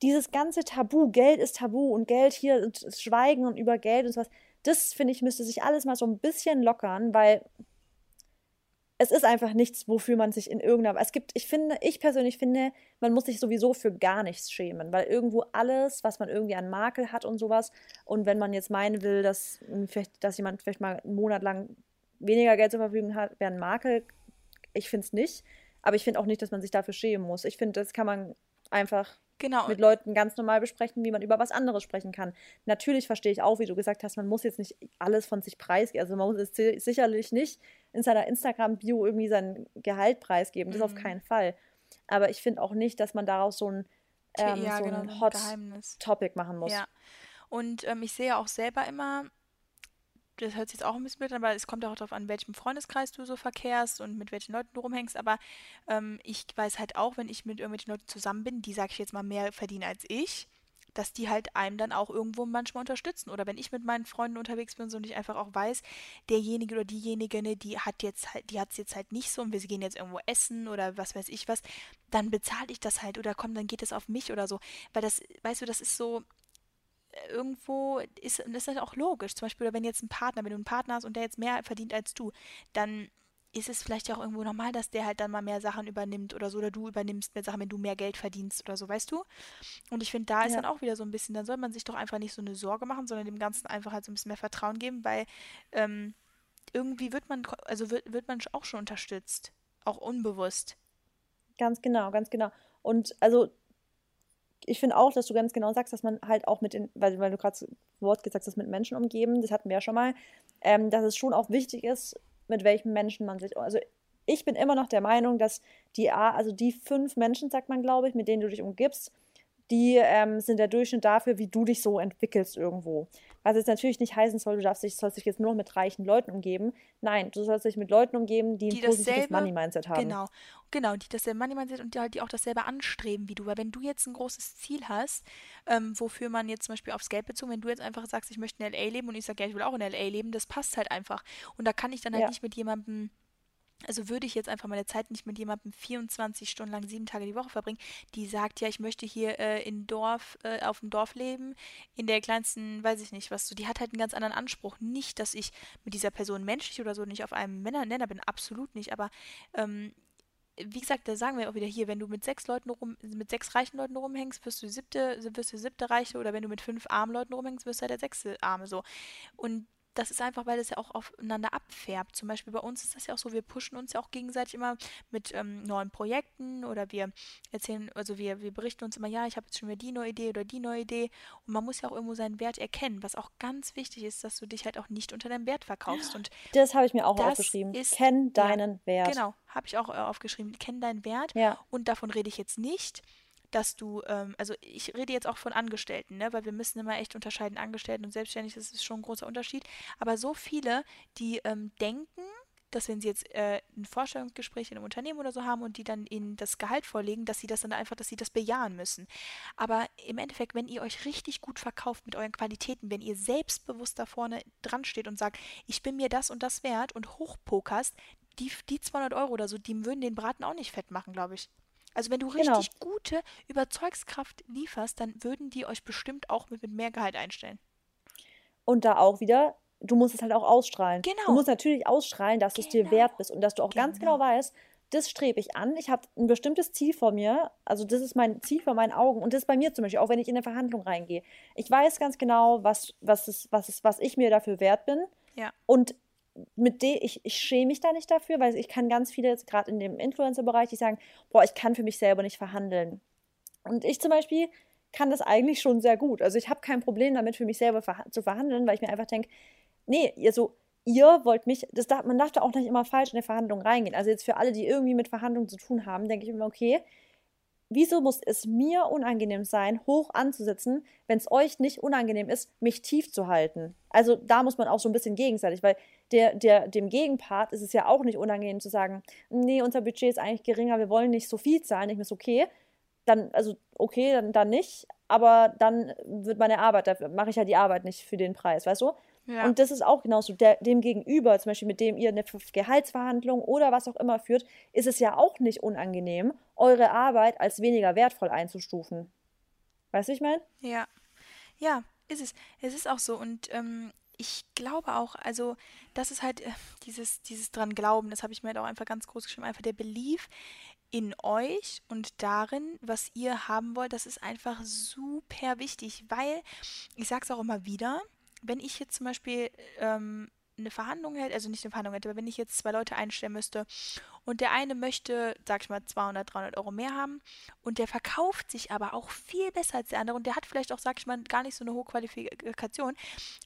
dieses ganze Tabu, Geld ist Tabu und Geld hier und das Schweigen und über Geld und sowas, das finde ich, müsste sich alles mal so ein bisschen lockern, weil es ist einfach nichts, wofür man sich in irgendeiner. Es gibt, ich finde, ich persönlich finde, man muss sich sowieso für gar nichts schämen, weil irgendwo alles, was man irgendwie an Makel hat und sowas, und wenn man jetzt meinen will, dass, ähm, vielleicht, dass jemand vielleicht mal einen Monat lang weniger Geld zur Verfügung hat, wäre ein Makel, ich finde es nicht. Aber ich finde auch nicht, dass man sich dafür schämen muss. Ich finde, das kann man einfach Genau, mit Leuten ganz normal besprechen, wie man über was anderes sprechen kann. Natürlich verstehe ich auch, wie du gesagt hast, man muss jetzt nicht alles von sich preisgeben. Also man muss jetzt si- sicherlich nicht in seiner Instagram-Bio irgendwie sein Gehalt preisgeben. Das auf mm, keinen Fall. Aber ich finde auch nicht, dass man daraus so ein, ähm, ja, so genau, ein ein Hot Geheimnis. Topic machen muss. Ja. Und ähm, ich sehe auch selber immer, das hört sich jetzt auch ein bisschen blöd an, aber es kommt auch darauf an, welchem Freundeskreis du so verkehrst und mit welchen Leuten du rumhängst. Aber ähm, ich weiß halt auch, wenn ich mit irgendwelchen Leuten zusammen bin, die, sag ich jetzt mal, mehr verdienen als ich, dass die halt einem dann auch irgendwo manchmal unterstützen. Oder wenn ich mit meinen Freunden unterwegs bin so, und ich einfach auch weiß, derjenige oder diejenige, ne, die hat jetzt halt, die hat es jetzt halt nicht so und wir gehen jetzt irgendwo essen oder was weiß ich was, dann bezahle ich das halt oder komm, dann geht es auf mich oder so. Weil das, weißt du, das ist so, irgendwo ist, und das ist auch logisch. Zum Beispiel, wenn jetzt ein Partner, wenn du einen Partner hast und der jetzt mehr verdient als du, dann ist es vielleicht ja auch irgendwo normal, dass der halt dann mal mehr Sachen übernimmt oder so, oder du übernimmst mehr Sachen, wenn du mehr Geld verdienst oder so, weißt du? Und ich finde, da ist dann auch wieder so ein bisschen, dann soll man sich doch einfach nicht so eine Sorge machen, sondern dem Ganzen einfach halt so ein bisschen mehr Vertrauen geben, weil ähm, irgendwie wird man, also wird, wird man auch schon unterstützt, auch unbewusst. ganz genau, ganz genau. Und also ich finde auch, dass du ganz genau sagst, dass man halt auch mit den, weil, weil du gerade das Wort gesagt hast, mit Menschen umgeben, das hatten wir ja schon mal, ähm, dass es schon auch wichtig ist, mit welchen Menschen man sich, also ich bin immer noch der Meinung, dass die, also die fünf Menschen, sagt man, glaube ich, mit denen du dich umgibst, die ähm, sind der Durchschnitt dafür, wie du dich so entwickelst irgendwo. Was jetzt natürlich nicht heißen soll, du darfst dich, sollst dich jetzt nur noch mit reichen Leuten umgeben. Nein, du sollst dich mit Leuten umgeben, die ein die positives dasselbe, Money-Mindset haben. genau, genau, die dasselbe Money-Mindset und die halt die auch dasselbe anstreben wie du. Weil wenn du jetzt ein großes Ziel hast, ähm, wofür man jetzt zum Beispiel aufs Geld bezogen, wenn du jetzt einfach sagst, ich möchte in LA leben und ich sage, ja, ich will auch in LA leben, das passt halt einfach. Und da kann ich dann halt Ja, nicht mit jemandem also würde ich jetzt einfach meine Zeit nicht mit jemandem 24 Stunden lang, sieben Tage die Woche verbringen, die sagt, ja, ich möchte hier äh, in Dorf, äh, auf dem Dorf leben, in der kleinsten, weiß ich nicht, was so, die hat halt einen ganz anderen Anspruch. Nicht, dass ich mit dieser Person menschlich oder so nicht auf einem Männer-Nenner bin, absolut nicht, aber ähm, wie gesagt, da sagen wir auch wieder hier, wenn du mit sechs Leuten rum, mit sechs reichen Leuten rumhängst, wirst du siebte, wirst du siebte Reiche oder wenn du mit fünf armen Leuten rumhängst, wirst du halt der sechste Arme so. Und das ist einfach, weil das ja auch aufeinander abfärbt. Zum Beispiel bei uns ist das ja auch so, wir pushen uns ja auch gegenseitig immer mit ähm, neuen Projekten oder wir erzählen, also wir, wir berichten uns immer, ja, ich habe jetzt schon wieder die neue Idee oder die neue Idee. Und man muss ja auch irgendwo seinen Wert erkennen, was auch ganz wichtig ist, dass du dich halt auch nicht unter deinem Wert verkaufst. Und das habe ich mir auch aufgeschrieben. Ist, Kenn deinen ja, Wert. Genau, habe ich auch äh, aufgeschrieben. Kenn deinen Wert. Ja. Und davon rede ich jetzt nicht dass du, ähm, also ich rede jetzt auch von Angestellten, ne, weil wir müssen immer echt unterscheiden, Angestellten und Selbstständig, das ist schon ein großer Unterschied. Aber so viele, die ähm, denken, dass wenn sie jetzt äh, ein Vorstellungsgespräch in einem Unternehmen oder so haben und die dann ihnen das Gehalt vorlegen, dass sie das dann einfach, dass sie das bejahen müssen. Aber im Endeffekt, wenn ihr euch richtig gut verkauft mit euren Qualitäten, wenn ihr selbstbewusst da vorne dran steht und sagt, ich bin mir das und das wert und hochpokerst, die, die 200 Euro oder so, die würden den Braten auch nicht fett machen, glaube ich. Also wenn du genau. richtig genau. gute Überzeugskraft lieferst, dann würden die euch bestimmt auch mit, mit mehr Gehalt einstellen. Und da auch wieder, du musst es halt auch ausstrahlen. Genau. Du musst natürlich ausstrahlen, dass genau. du es dir genau. wert bist und dass du auch genau. ganz genau weißt, das strebe ich an. Ich habe ein bestimmtes Ziel vor mir. Also das ist mein Ziel vor meinen Augen. Und das ist bei mir zum Beispiel, auch wenn ich in eine Verhandlung reingehe. Ich weiß ganz genau, was, was, ist, was, ist, was ich mir dafür wert bin. Ja. Und mit dem, ich, ich schäme mich da nicht dafür, weil ich kann ganz viele, gerade in dem Influencer-Bereich, die sagen, boah, ich kann für mich selber nicht verhandeln. Und ich zum Beispiel kann das eigentlich schon sehr gut. Also ich habe kein Problem damit, für mich selber verha zu verhandeln, weil ich mir einfach denke, nee, ihr so, ihr wollt mich, das darf, man darf da auch nicht immer falsch in eine Verhandlung reingehen. Also jetzt für alle, die irgendwie mit Verhandlungen zu tun haben, denke ich immer, okay, wieso muss es mir unangenehm sein, hoch anzusetzen, wenn es euch nicht unangenehm ist, mich tief zu halten? Also da muss man auch so ein bisschen gegenseitig, weil der, der, dem Gegenpart ist es ja auch nicht unangenehm zu sagen, nee, unser Budget ist eigentlich geringer, wir wollen nicht so viel zahlen. Ich mir so, okay, dann, also okay, dann, dann nicht, aber dann wird meine Arbeit, da mache ich ja die Arbeit nicht für den Preis, weißt du? Ja. Und das ist auch genauso. Der, dem Gegenüber, zum Beispiel mit dem ihr eine Gehaltsverhandlung oder was auch immer führt, ist es ja auch nicht unangenehm, eure Arbeit als weniger wertvoll einzustufen. Weißt du, ich meine? Ja. Ja, ist es. Es ist auch so. Und ähm, ich glaube auch, also das ist halt äh, dieses, dieses dran Glauben, das habe ich mir halt auch einfach ganz groß geschrieben, einfach der Belief in euch und darin, was ihr haben wollt, das ist einfach super wichtig, weil, ich sage es auch immer wieder, wenn ich jetzt zum Beispiel ähm, eine Verhandlung hätte, also nicht eine Verhandlung hätte, aber wenn ich jetzt zwei Leute einstellen müsste und der eine möchte, sag ich mal, 200, 300 Euro mehr haben und der verkauft sich aber auch viel besser als der andere und der hat vielleicht auch, sag ich mal, gar nicht so eine hohe Qualifikation,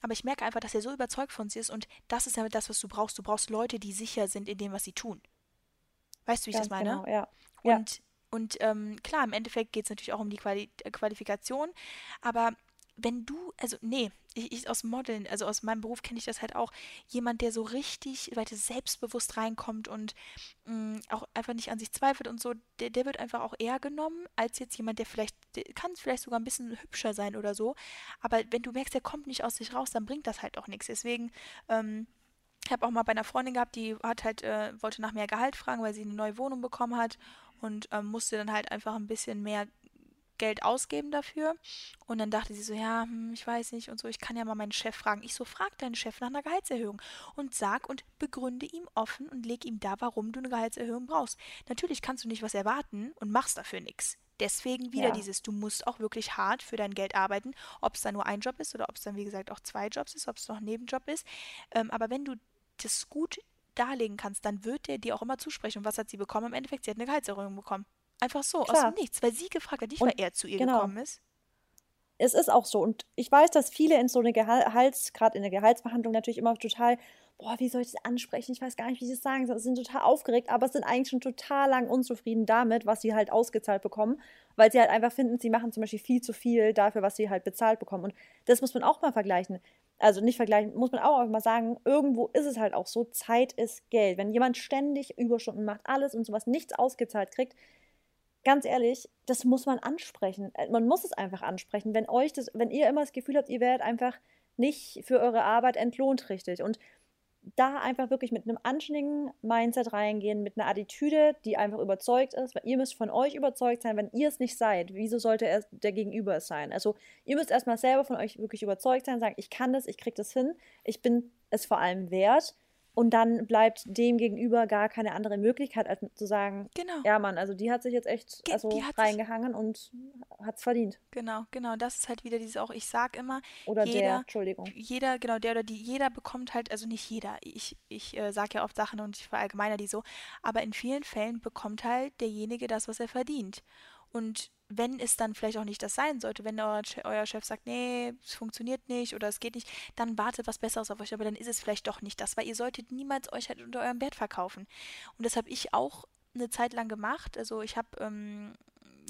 aber ich merke einfach, dass er so überzeugt von sich ist und das ist ja das, was du brauchst. Du brauchst Leute, die sicher sind in dem, was sie tun. Weißt du, wie ich Ganz das meine? Genau, ja. Und, ja. und ähm, klar, im Endeffekt geht es natürlich auch um die Quali Qualifikation, aber wenn du, also nee, ich, ich aus Modeln, also aus meinem Beruf kenne ich das halt auch, jemand, der so richtig weiter selbstbewusst reinkommt und mh, mm, auch einfach nicht an sich zweifelt und so, der, der wird einfach auch eher genommen, als jetzt jemand, der vielleicht, der kann vielleicht sogar ein bisschen hübscher sein oder so. Aber wenn du merkst, der kommt nicht aus sich raus, dann bringt das halt auch nichts. Deswegen, ähm, ich habe auch mal bei einer Freundin gehabt, die hat halt, äh, wollte nach mehr Gehalt fragen, weil sie eine neue Wohnung bekommen hat und ähm, musste dann halt einfach ein bisschen mehr Geld ausgeben dafür. Und dann dachte sie so, ja, hm, ich weiß nicht und so, ich kann ja mal meinen Chef fragen. Ich so, frag deinen Chef nach einer Gehaltserhöhung und sag und begründe ihm offen und leg ihm da, warum du eine Gehaltserhöhung brauchst. Natürlich kannst du nicht was erwarten und machst dafür nichts. Deswegen wieder ja. dieses, du musst auch wirklich hart für dein Geld arbeiten, ob es dann nur ein Job ist oder ob es dann, wie gesagt, auch zwei Jobs ist, ob es noch ein Nebenjob ist. Ähm, aber wenn du das gut darlegen kannst, dann wird der dir auch immer zusprechen. Und was hat sie bekommen? Im Endeffekt, sie hat eine Gehaltserhöhung bekommen. Einfach so, Klar. aus dem Nichts, weil sie gefragt hat, nicht und, weil er zu ihr genau. gekommen ist. Es ist auch so. Und ich weiß, dass viele in so eine Gehalts, gerade in der Gehaltsverhandlung natürlich immer total, boah, wie soll ich das ansprechen? Ich weiß gar nicht, wie ich das sagen soll. Sie sind total aufgeregt, aber sind eigentlich schon total lang unzufrieden damit, was sie halt ausgezahlt bekommen, weil sie halt einfach finden, sie machen zum Beispiel viel zu viel dafür, was sie halt bezahlt bekommen. Und das muss man auch mal vergleichen. Also nicht vergleichen, muss man auch mal sagen, irgendwo ist es halt auch so, Zeit ist Geld. Wenn jemand ständig Überstunden macht, alles und sowas nichts ausgezahlt kriegt, ganz ehrlich, das muss man ansprechen. Äh, man muss es einfach ansprechen. Wenn euch das, wenn ihr immer das Gefühl habt, ihr werdet einfach nicht für eure Arbeit entlohnt richtig. Und da einfach wirklich mit einem anständigen Mindset reingehen, mit einer Attitüde, die einfach überzeugt ist, weil ihr müsst von euch überzeugt sein, wenn ihr es nicht seid, wieso sollte er der Gegenüber es sein? Also ihr müsst erstmal selber von euch wirklich überzeugt sein, sagen, ich kann das, ich krieg das hin, ich bin es vor allem wert und dann bleibt dem gegenüber gar keine andere Möglichkeit, als zu sagen, genau. ja Mann, also die hat sich jetzt echt also reingehangen und hat es verdient. Genau, genau. Das ist halt wieder dieses auch, ich sag immer, Oder jeder, der, Entschuldigung. Jeder, genau, der oder die, jeder bekommt halt, also nicht jeder, ich, ich äh, sage ja oft Sachen und ich verallgemeiner die so, aber in vielen Fällen bekommt halt derjenige das, was er verdient. Und wenn es dann vielleicht auch nicht das sein sollte, wenn euer, euer Chef sagt, nee, es funktioniert nicht oder es geht nicht, dann wartet was Besseres auf euch, aber dann ist es vielleicht doch nicht das, weil ihr solltet niemals euch halt unter eurem Wert verkaufen. Und das habe ich auch eine Zeit lang gemacht. Also ich habe ähm,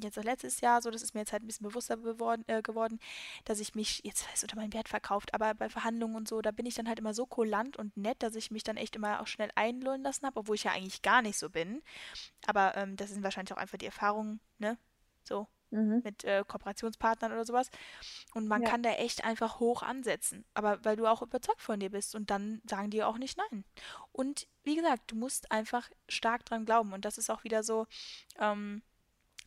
jetzt letztes Jahr, so das ist mir jetzt halt ein bisschen bewusster geworden, äh, geworden dass ich mich jetzt weiß unter meinen Wert verkauft, aber bei Verhandlungen und so, da bin ich dann halt immer so kulant und nett, dass ich mich dann echt immer auch schnell einlullen lassen habe, obwohl ich ja eigentlich gar nicht so bin. Aber ähm, das sind wahrscheinlich auch einfach die Erfahrungen, ne? So mhm. mit äh, Kooperationspartnern oder sowas. Und man ja. kann da echt einfach hoch ansetzen. Aber weil du auch überzeugt von dir bist und dann sagen die auch nicht nein. Und wie gesagt, du musst einfach stark dran glauben. Und das ist auch wieder so, ähm,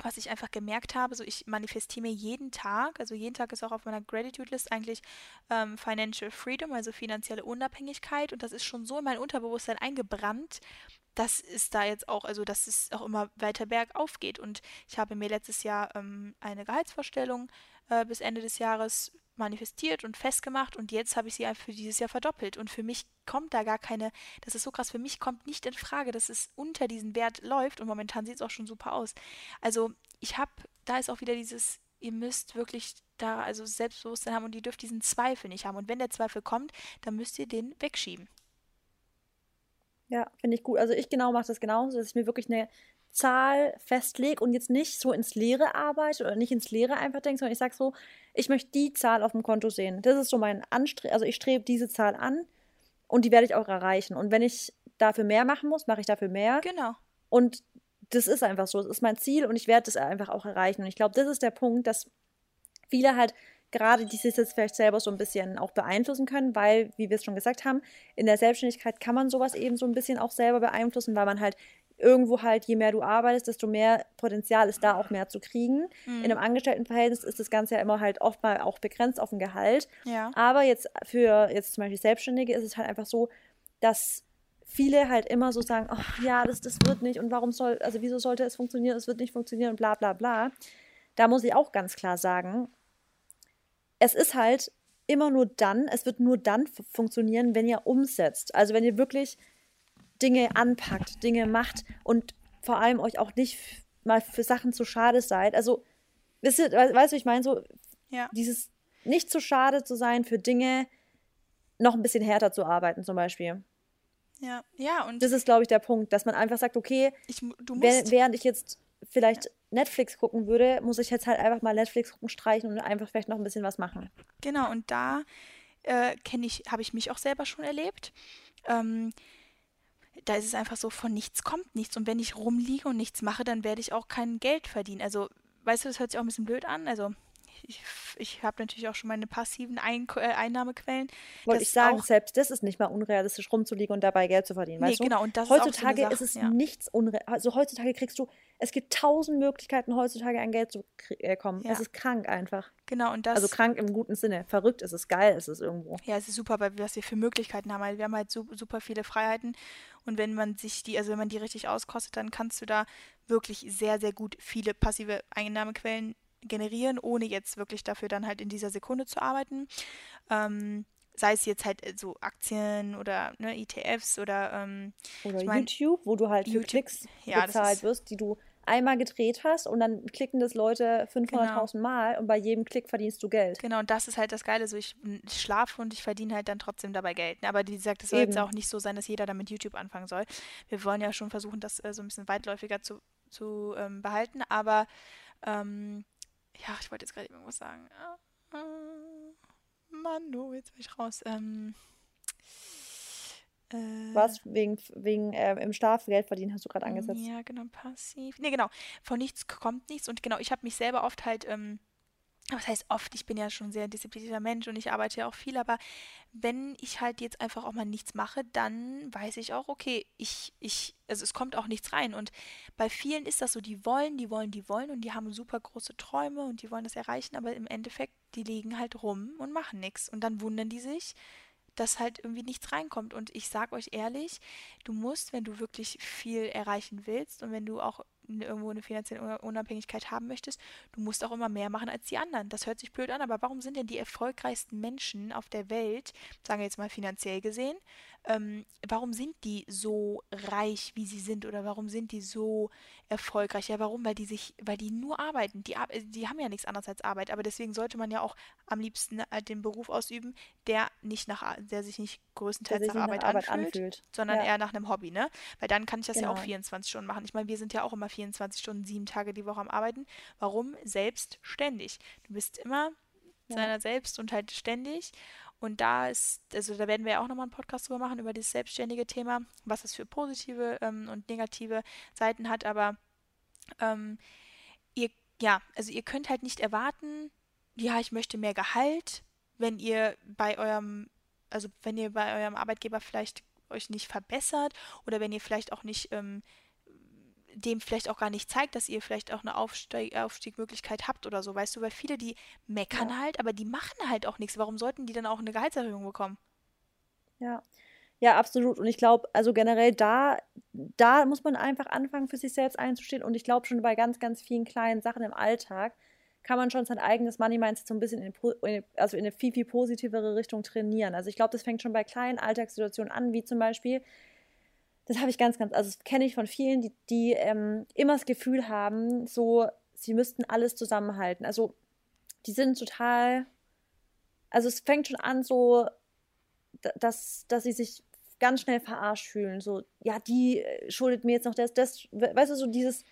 was ich einfach gemerkt habe, so ich manifestiere mir jeden Tag, also jeden Tag ist auch auf meiner Gratitude List eigentlich ähm, Financial Freedom, also finanzielle Unabhängigkeit und das ist schon so in mein Unterbewusstsein eingebrannt, das ist da jetzt auch, also dass es auch immer weiter bergauf geht. Und ich habe mir letztes Jahr ähm, eine Gehaltsvorstellung äh, bis Ende des Jahres manifestiert und festgemacht und jetzt habe ich sie für dieses Jahr verdoppelt. Und für mich kommt da gar keine, das ist so krass, für mich kommt nicht in Frage, dass es unter diesen Wert läuft und momentan sieht es auch schon super aus. Also ich habe, da ist auch wieder dieses, ihr müsst wirklich da also Selbstbewusstsein haben und ihr dürft diesen Zweifel nicht haben. Und wenn der Zweifel kommt, dann müsst ihr den wegschieben. Ja, finde ich gut. Also ich genau mache das genauso, dass ich mir wirklich eine Zahl festlege und jetzt nicht so ins Leere arbeite oder nicht ins Leere einfach denke, sondern ich sage so, ich möchte die Zahl auf dem Konto sehen. Das ist so mein Anstreben, also ich strebe diese Zahl an und die werde ich auch erreichen. Und wenn ich dafür mehr machen muss, mache ich dafür mehr. Genau. Und das ist einfach so, das ist mein Ziel und ich werde das einfach auch erreichen. Und ich glaube, das ist der Punkt, dass viele halt gerade die sich jetzt vielleicht selber so ein bisschen auch beeinflussen können, weil, wie wir es schon gesagt haben, in der Selbstständigkeit kann man sowas eben so ein bisschen auch selber beeinflussen, weil man halt irgendwo halt, je mehr du arbeitest, desto mehr Potenzial ist da auch mehr zu kriegen. Mhm. In einem Angestelltenverhältnis ist das Ganze ja immer halt oft mal auch begrenzt auf ein Gehalt. Ja. Aber jetzt für jetzt zum Beispiel Selbstständige ist es halt einfach so, dass viele halt immer so sagen, oh, ja, das, das wird nicht und warum soll, also wieso sollte es funktionieren, es wird nicht funktionieren und bla bla bla. Da muss ich auch ganz klar sagen, es ist halt immer nur dann, es wird nur dann funktionieren, wenn ihr umsetzt. Also wenn ihr wirklich Dinge anpackt, Dinge macht und vor allem euch auch nicht mal für Sachen zu schade seid. Also, wisst ihr, weißt du, ich meine so, ja. dieses nicht zu schade zu sein für Dinge, noch ein bisschen härter zu arbeiten zum Beispiel. Ja, ja, und. Das ist, glaube ich, der Punkt, dass man einfach sagt, okay, ich, du musst, während ich jetzt vielleicht ja. Netflix gucken würde, muss ich jetzt halt einfach mal Netflix gucken, streichen und einfach vielleicht noch ein bisschen was machen. Genau, und da äh, kenne ich, habe ich mich auch selber schon erlebt. Ähm, da ist es einfach so, von nichts kommt nichts. Und wenn ich rumliege und nichts mache, dann werde ich auch kein Geld verdienen. Also, weißt du, das hört sich auch ein bisschen blöd an. Also, ich, ich habe natürlich auch schon meine passiven Ein äh, Einnahmequellen. Wollte ich sagen, selbst das ist nicht mal unrealistisch, rumzuliegen und dabei Geld zu verdienen. Nee, weißt genau. Und das heutzutage ist, so ist es ja. nichts unrealistisch. Also heutzutage kriegst du, es gibt tausend Möglichkeiten, heutzutage an Geld zu äh, kommen. Ja. Es ist krank einfach. Genau, und das. Also krank im guten Sinne. Verrückt ist es, geil ist es irgendwo. Ja, es ist super, weil was wir für Möglichkeiten haben. Also wir haben halt so, super viele Freiheiten. Und wenn man sich die, also wenn man die richtig auskostet, dann kannst du da wirklich sehr, sehr gut viele passive Einnahmequellen generieren, ohne jetzt wirklich dafür dann halt in dieser Sekunde zu arbeiten. Ähm, sei es jetzt halt äh, so Aktien oder ne, ETFs oder ähm, oder ich mein, YouTube, wo du halt für Klicks ja, bezahlt wirst, die du einmal gedreht hast und dann klicken das Leute 500.000 genau. Mal und bei jedem Klick verdienst du Geld. Genau, und das ist halt das Geile. So, ich, ich schlafe und ich verdiene halt dann trotzdem dabei Geld. Aber wie gesagt, es soll Eben. jetzt auch nicht so sein, dass jeder damit YouTube anfangen soll. Wir wollen ja schon versuchen, das äh, so ein bisschen weitläufiger zu, zu ähm, behalten, aber ähm, ja, ich wollte jetzt gerade irgendwas sagen. Äh, äh, Mann, du, jetzt bin ich raus. Ähm, äh, Was? Wegen, wegen äh, im Schlaf Geld verdienen, hast du gerade angesetzt. Ja, genau, passiv. Nee, genau. Von nichts kommt nichts. Und genau, ich habe mich selber oft halt ähm, was heißt oft, ich bin ja schon sehr disziplinierter Mensch und ich arbeite ja auch viel, aber wenn ich halt jetzt einfach auch mal nichts mache, dann weiß ich auch, okay, ich, ich, also es kommt auch nichts rein. Und bei vielen ist das so, die wollen, die wollen, die wollen und die haben super große Träume und die wollen das erreichen, aber im Endeffekt, die liegen halt rum und machen nichts. Und dann wundern die sich, dass halt irgendwie nichts reinkommt. Und ich sag euch ehrlich, du musst, wenn du wirklich viel erreichen willst und wenn du auch irgendwo eine finanzielle Unabhängigkeit haben möchtest, du musst auch immer mehr machen als die anderen. Das hört sich blöd an, aber warum sind denn die erfolgreichsten Menschen auf der Welt, sagen wir jetzt mal finanziell gesehen, ähm, warum sind die so reich, wie sie sind oder warum sind die so erfolgreich? Ja, warum? Weil die sich, weil die nur arbeiten. Die, die haben ja nichts anderes als Arbeit, aber deswegen sollte man ja auch am liebsten äh, den Beruf ausüben, der nicht nach, der sich nicht größtenteils sich nach Arbeit, Arbeit anfühlt, anfühlt, sondern ja. eher nach einem Hobby, ne? Weil dann kann ich das genau. ja auch 24 Stunden machen. Ich meine, wir sind ja auch immer 24 Stunden, sieben Tage die Woche am Arbeiten. Warum? Selbstständig. Du bist immer ja. seiner selbst und halt ständig. Und da ist, also da werden wir ja auch nochmal einen Podcast drüber machen, über dieses selbstständige Thema, was es für positive ähm, und negative Seiten hat. Aber ähm, ihr, ja, also ihr könnt halt nicht erwarten, ja, ich möchte mehr Gehalt, wenn ihr bei eurem, also wenn ihr bei eurem Arbeitgeber vielleicht euch nicht verbessert oder wenn ihr vielleicht auch nicht ähm, dem vielleicht auch gar nicht zeigt, dass ihr vielleicht auch eine Aufstieg, Aufstiegmöglichkeit habt oder so, weißt du, weil viele, die meckern ja. halt, aber die machen halt auch nichts. Warum sollten die dann auch eine Gehaltserhöhung bekommen? Ja. Ja, absolut. Und ich glaube, also generell da, da muss man einfach anfangen, für sich selbst einzustehen. Und ich glaube schon bei ganz, ganz vielen kleinen Sachen im Alltag kann man schon sein eigenes Money Mindset so ein bisschen in, also in eine viel, viel positivere Richtung trainieren. Also ich glaube, das fängt schon bei kleinen Alltagssituationen an, wie zum Beispiel, das habe ich ganz, ganz, also das kenne ich von vielen, die, die ähm, immer das Gefühl haben, so, sie müssten alles zusammenhalten. Also die sind total, also es fängt schon an so, dass, dass sie sich ganz schnell verarscht fühlen. So, ja, die äh, schuldet mir jetzt noch das, das, weißt du, so dieses,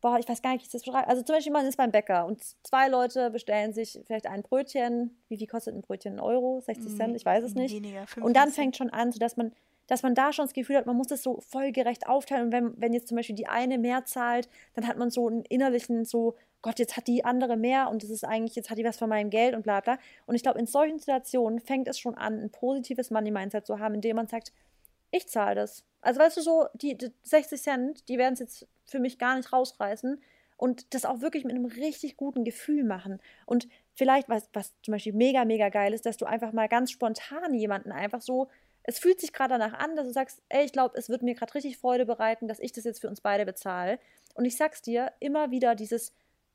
boah, ich weiß gar nicht, wie ich das beschreibe. Also zum Beispiel, man ist beim Bäcker und zwei Leute bestellen sich vielleicht ein Brötchen. Wie viel kostet ein Brötchen? Ein Euro? 60 Cent? Ich weiß es nicht. Weniger, und dann fängt schon an, so dass man dass man da schon das Gefühl hat, man muss das so vollgerecht aufteilen. Und wenn, wenn jetzt zum Beispiel die eine mehr zahlt, dann hat man so einen innerlichen, so, Gott, jetzt hat die andere mehr und das ist eigentlich, jetzt hat die was von meinem Geld und bla bla. Und ich glaube, in solchen Situationen fängt es schon an, ein positives Money-Mindset zu haben, indem man sagt, ich zahle das. Also weißt du so, die, die 60 Cent, die werden es jetzt für mich gar nicht rausreißen und das auch wirklich mit einem richtig guten Gefühl machen. Und vielleicht, was, was zum Beispiel mega, mega geil ist, dass du einfach mal ganz spontan jemanden einfach so es fühlt sich gerade danach an, dass du sagst, ey, ich glaube, es wird mir gerade richtig Freude bereiten, dass ich das jetzt für uns beide bezahle. Und ich sag's dir immer wieder dieses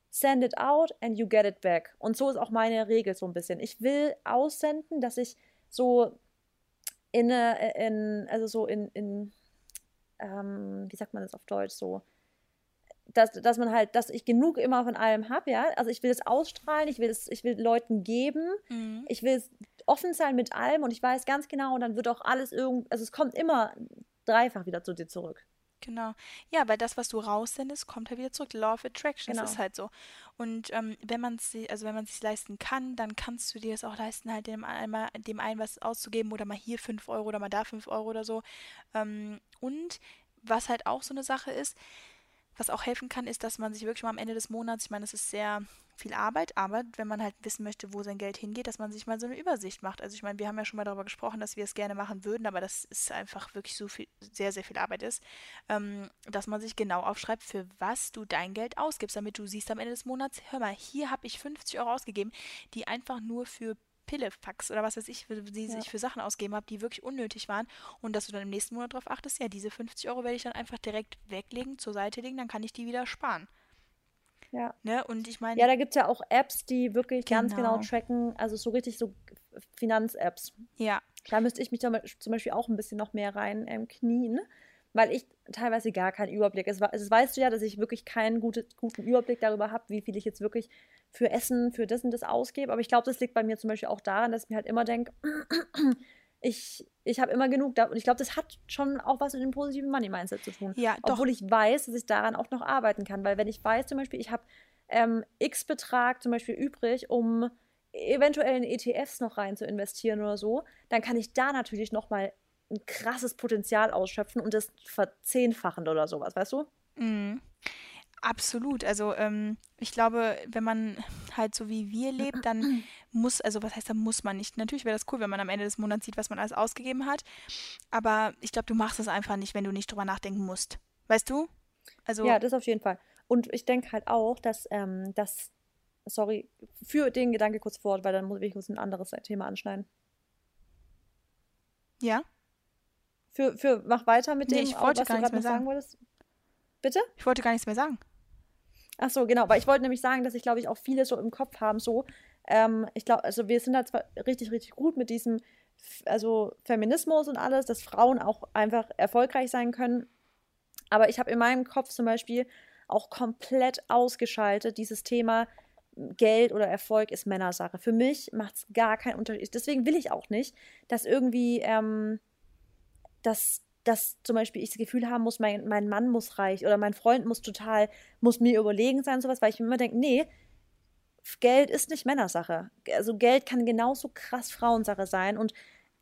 send it out and you get it back. Und so ist auch meine Regel so ein bisschen. Ich will aussenden, dass ich so in, in also so in, in ähm, wie sagt man das auf Deutsch, so dass, dass man halt, dass ich genug immer von allem habe, ja. Also ich will es ausstrahlen, ich will es, ich will Leuten geben, mhm. ich will offen sein mit allem und ich weiß ganz genau, und dann wird auch alles irgendwie, also es kommt immer dreifach wieder zu dir zurück. Genau. Ja, weil das, was du raussendest, kommt halt wieder zurück. Law of Attraction, genau. das ist halt so. Und ähm, wenn man es also wenn man es leisten kann, dann kannst du dir es auch leisten, halt dem einmal dem einen was auszugeben oder mal hier 5 Euro oder mal da 5 Euro oder so. Ähm, und was halt auch so eine Sache ist, was auch helfen kann, ist, dass man sich wirklich mal am Ende des Monats, ich meine, es ist sehr viel Arbeit, aber wenn man halt wissen möchte, wo sein Geld hingeht, dass man sich mal so eine Übersicht macht. Also ich meine, wir haben ja schon mal darüber gesprochen, dass wir es gerne machen würden, aber das ist einfach wirklich so viel, sehr, sehr viel Arbeit ist, ähm, dass man sich genau aufschreibt, für was du dein Geld ausgibst, damit du siehst am Ende des Monats, hör mal, hier habe ich 50 Euro ausgegeben, die einfach nur für Pillefax oder was weiß ich, die ja. ich für Sachen ausgeben habe, die wirklich unnötig waren und dass du dann im nächsten Monat darauf achtest, ja, diese 50 Euro werde ich dann einfach direkt weglegen, zur Seite legen, dann kann ich die wieder sparen. Ja. Ne? Und ich meine. Ja, da gibt es ja auch Apps, die wirklich genau. ganz genau tracken, also so richtig so Finanz-Apps. Ja. Da müsste ich mich zum Beispiel auch ein bisschen noch mehr rein ähm, knien, weil ich teilweise gar keinen Überblick. Es, es weißt du ja, dass ich wirklich keinen gute, guten Überblick darüber habe, wie viel ich jetzt wirklich für Essen, für das und das ausgebe. Aber ich glaube, das liegt bei mir zum Beispiel auch daran, dass ich mir halt immer denke, ich, ich habe immer genug da. Und ich glaube, das hat schon auch was mit dem positiven Money-Mindset zu tun. Ja, doch. Obwohl ich weiß, dass ich daran auch noch arbeiten kann. Weil wenn ich weiß, zum Beispiel, ich habe ähm, X Betrag zum Beispiel übrig, um eventuell in ETFs noch rein zu investieren oder so, dann kann ich da natürlich noch mal ein krasses Potenzial ausschöpfen und das verzehnfachen oder sowas, weißt du? Mhm. Absolut. Also ähm, ich glaube, wenn man halt so wie wir lebt, dann muss, also was heißt, da muss man nicht. Natürlich wäre das cool, wenn man am Ende des Monats sieht, was man alles ausgegeben hat. Aber ich glaube, du machst es einfach nicht, wenn du nicht drüber nachdenken musst. Weißt du? Also ja, das auf jeden Fall. Und ich denke halt auch, dass ähm, das, sorry, für den Gedanke kurz fort, weil dann muss ich kurz ein anderes Thema anschneiden. Ja? Für, für, mach weiter mit nee, dem, ich wollte was gar du gerade noch sagen. sagen wolltest. Bitte? Ich wollte gar nichts mehr sagen. Ach so, genau, weil ich wollte nämlich sagen, dass ich glaube ich auch viele so im Kopf haben, so, ähm, ich glaube, also wir sind da zwar richtig, richtig gut mit diesem, also Feminismus und alles, dass Frauen auch einfach erfolgreich sein können, aber ich habe in meinem Kopf zum Beispiel auch komplett ausgeschaltet dieses Thema Geld oder Erfolg ist Männersache. Für mich macht es gar keinen Unterschied. Deswegen will ich auch nicht, dass irgendwie, ähm, dass, dass zum Beispiel ich das Gefühl haben muss, mein, mein Mann muss reich oder mein Freund muss total, muss mir überlegen sein, sowas, weil ich mir immer denke, nee, Geld ist nicht Männersache. Also Geld kann genauso krass Frauensache sein und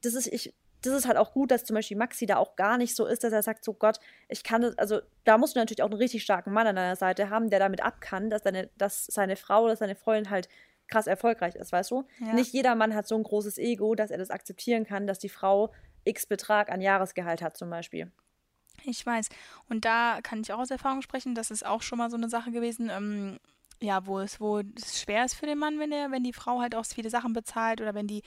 das ist, ich, das ist halt auch gut, dass zum Beispiel Maxi da auch gar nicht so ist, dass er sagt, so Gott, ich kann das, also da musst du natürlich auch einen richtig starken Mann an deiner Seite haben, der damit ab kann, dass, deine, dass seine Frau oder seine Freundin halt krass erfolgreich ist, weißt du? Ja. Nicht jeder Mann hat so ein großes Ego, dass er das akzeptieren kann, dass die Frau x Betrag an Jahresgehalt hat zum Beispiel. Ich weiß. Und da kann ich auch aus Erfahrung sprechen, das ist auch schon mal so eine Sache gewesen. Ähm, ja, wo es, wo es schwer ist für den Mann, wenn der, wenn die Frau halt auch viele Sachen bezahlt oder wenn die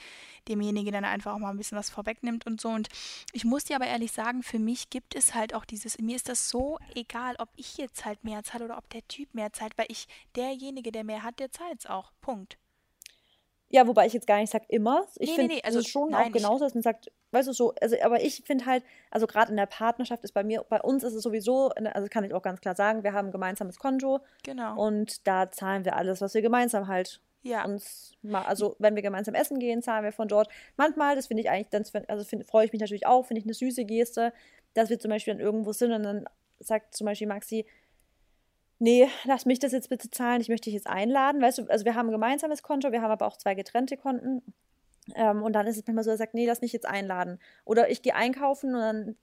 demjenigen dann einfach auch mal ein bisschen was vorwegnimmt und so. Und ich muss dir aber ehrlich sagen, für mich gibt es halt auch dieses, mir ist das so egal, ob ich jetzt halt mehr zahle oder ob der Typ mehr zahlt, weil ich, derjenige, der mehr hat, der zahlt es auch. Punkt. Ja, wobei ich jetzt gar nicht sage immer. Ich nee, finde nee, nee. also schon nein, auch genauso, dass man sagt, weißt du so, also aber ich finde halt, also gerade in der Partnerschaft ist bei mir, bei uns ist es sowieso, also kann ich auch ganz klar sagen, wir haben ein gemeinsames Konto. Genau. Und da zahlen wir alles, was wir gemeinsam halt ja. uns mal, also wenn wir gemeinsam essen gehen, zahlen wir von dort. Manchmal, das finde ich eigentlich, dann, also freue ich mich natürlich auch, finde ich eine süße Geste, dass wir zum Beispiel dann irgendwo sind und dann sagt zum Beispiel Maxi, nee, lass mich das jetzt bitte zahlen, ich möchte dich jetzt einladen. Weißt du, also wir haben ein gemeinsames Konto, wir haben aber auch zwei getrennte Konten. Ähm, und dann ist es manchmal so, er sagt, nee, lass mich jetzt einladen. Oder ich gehe einkaufen und dann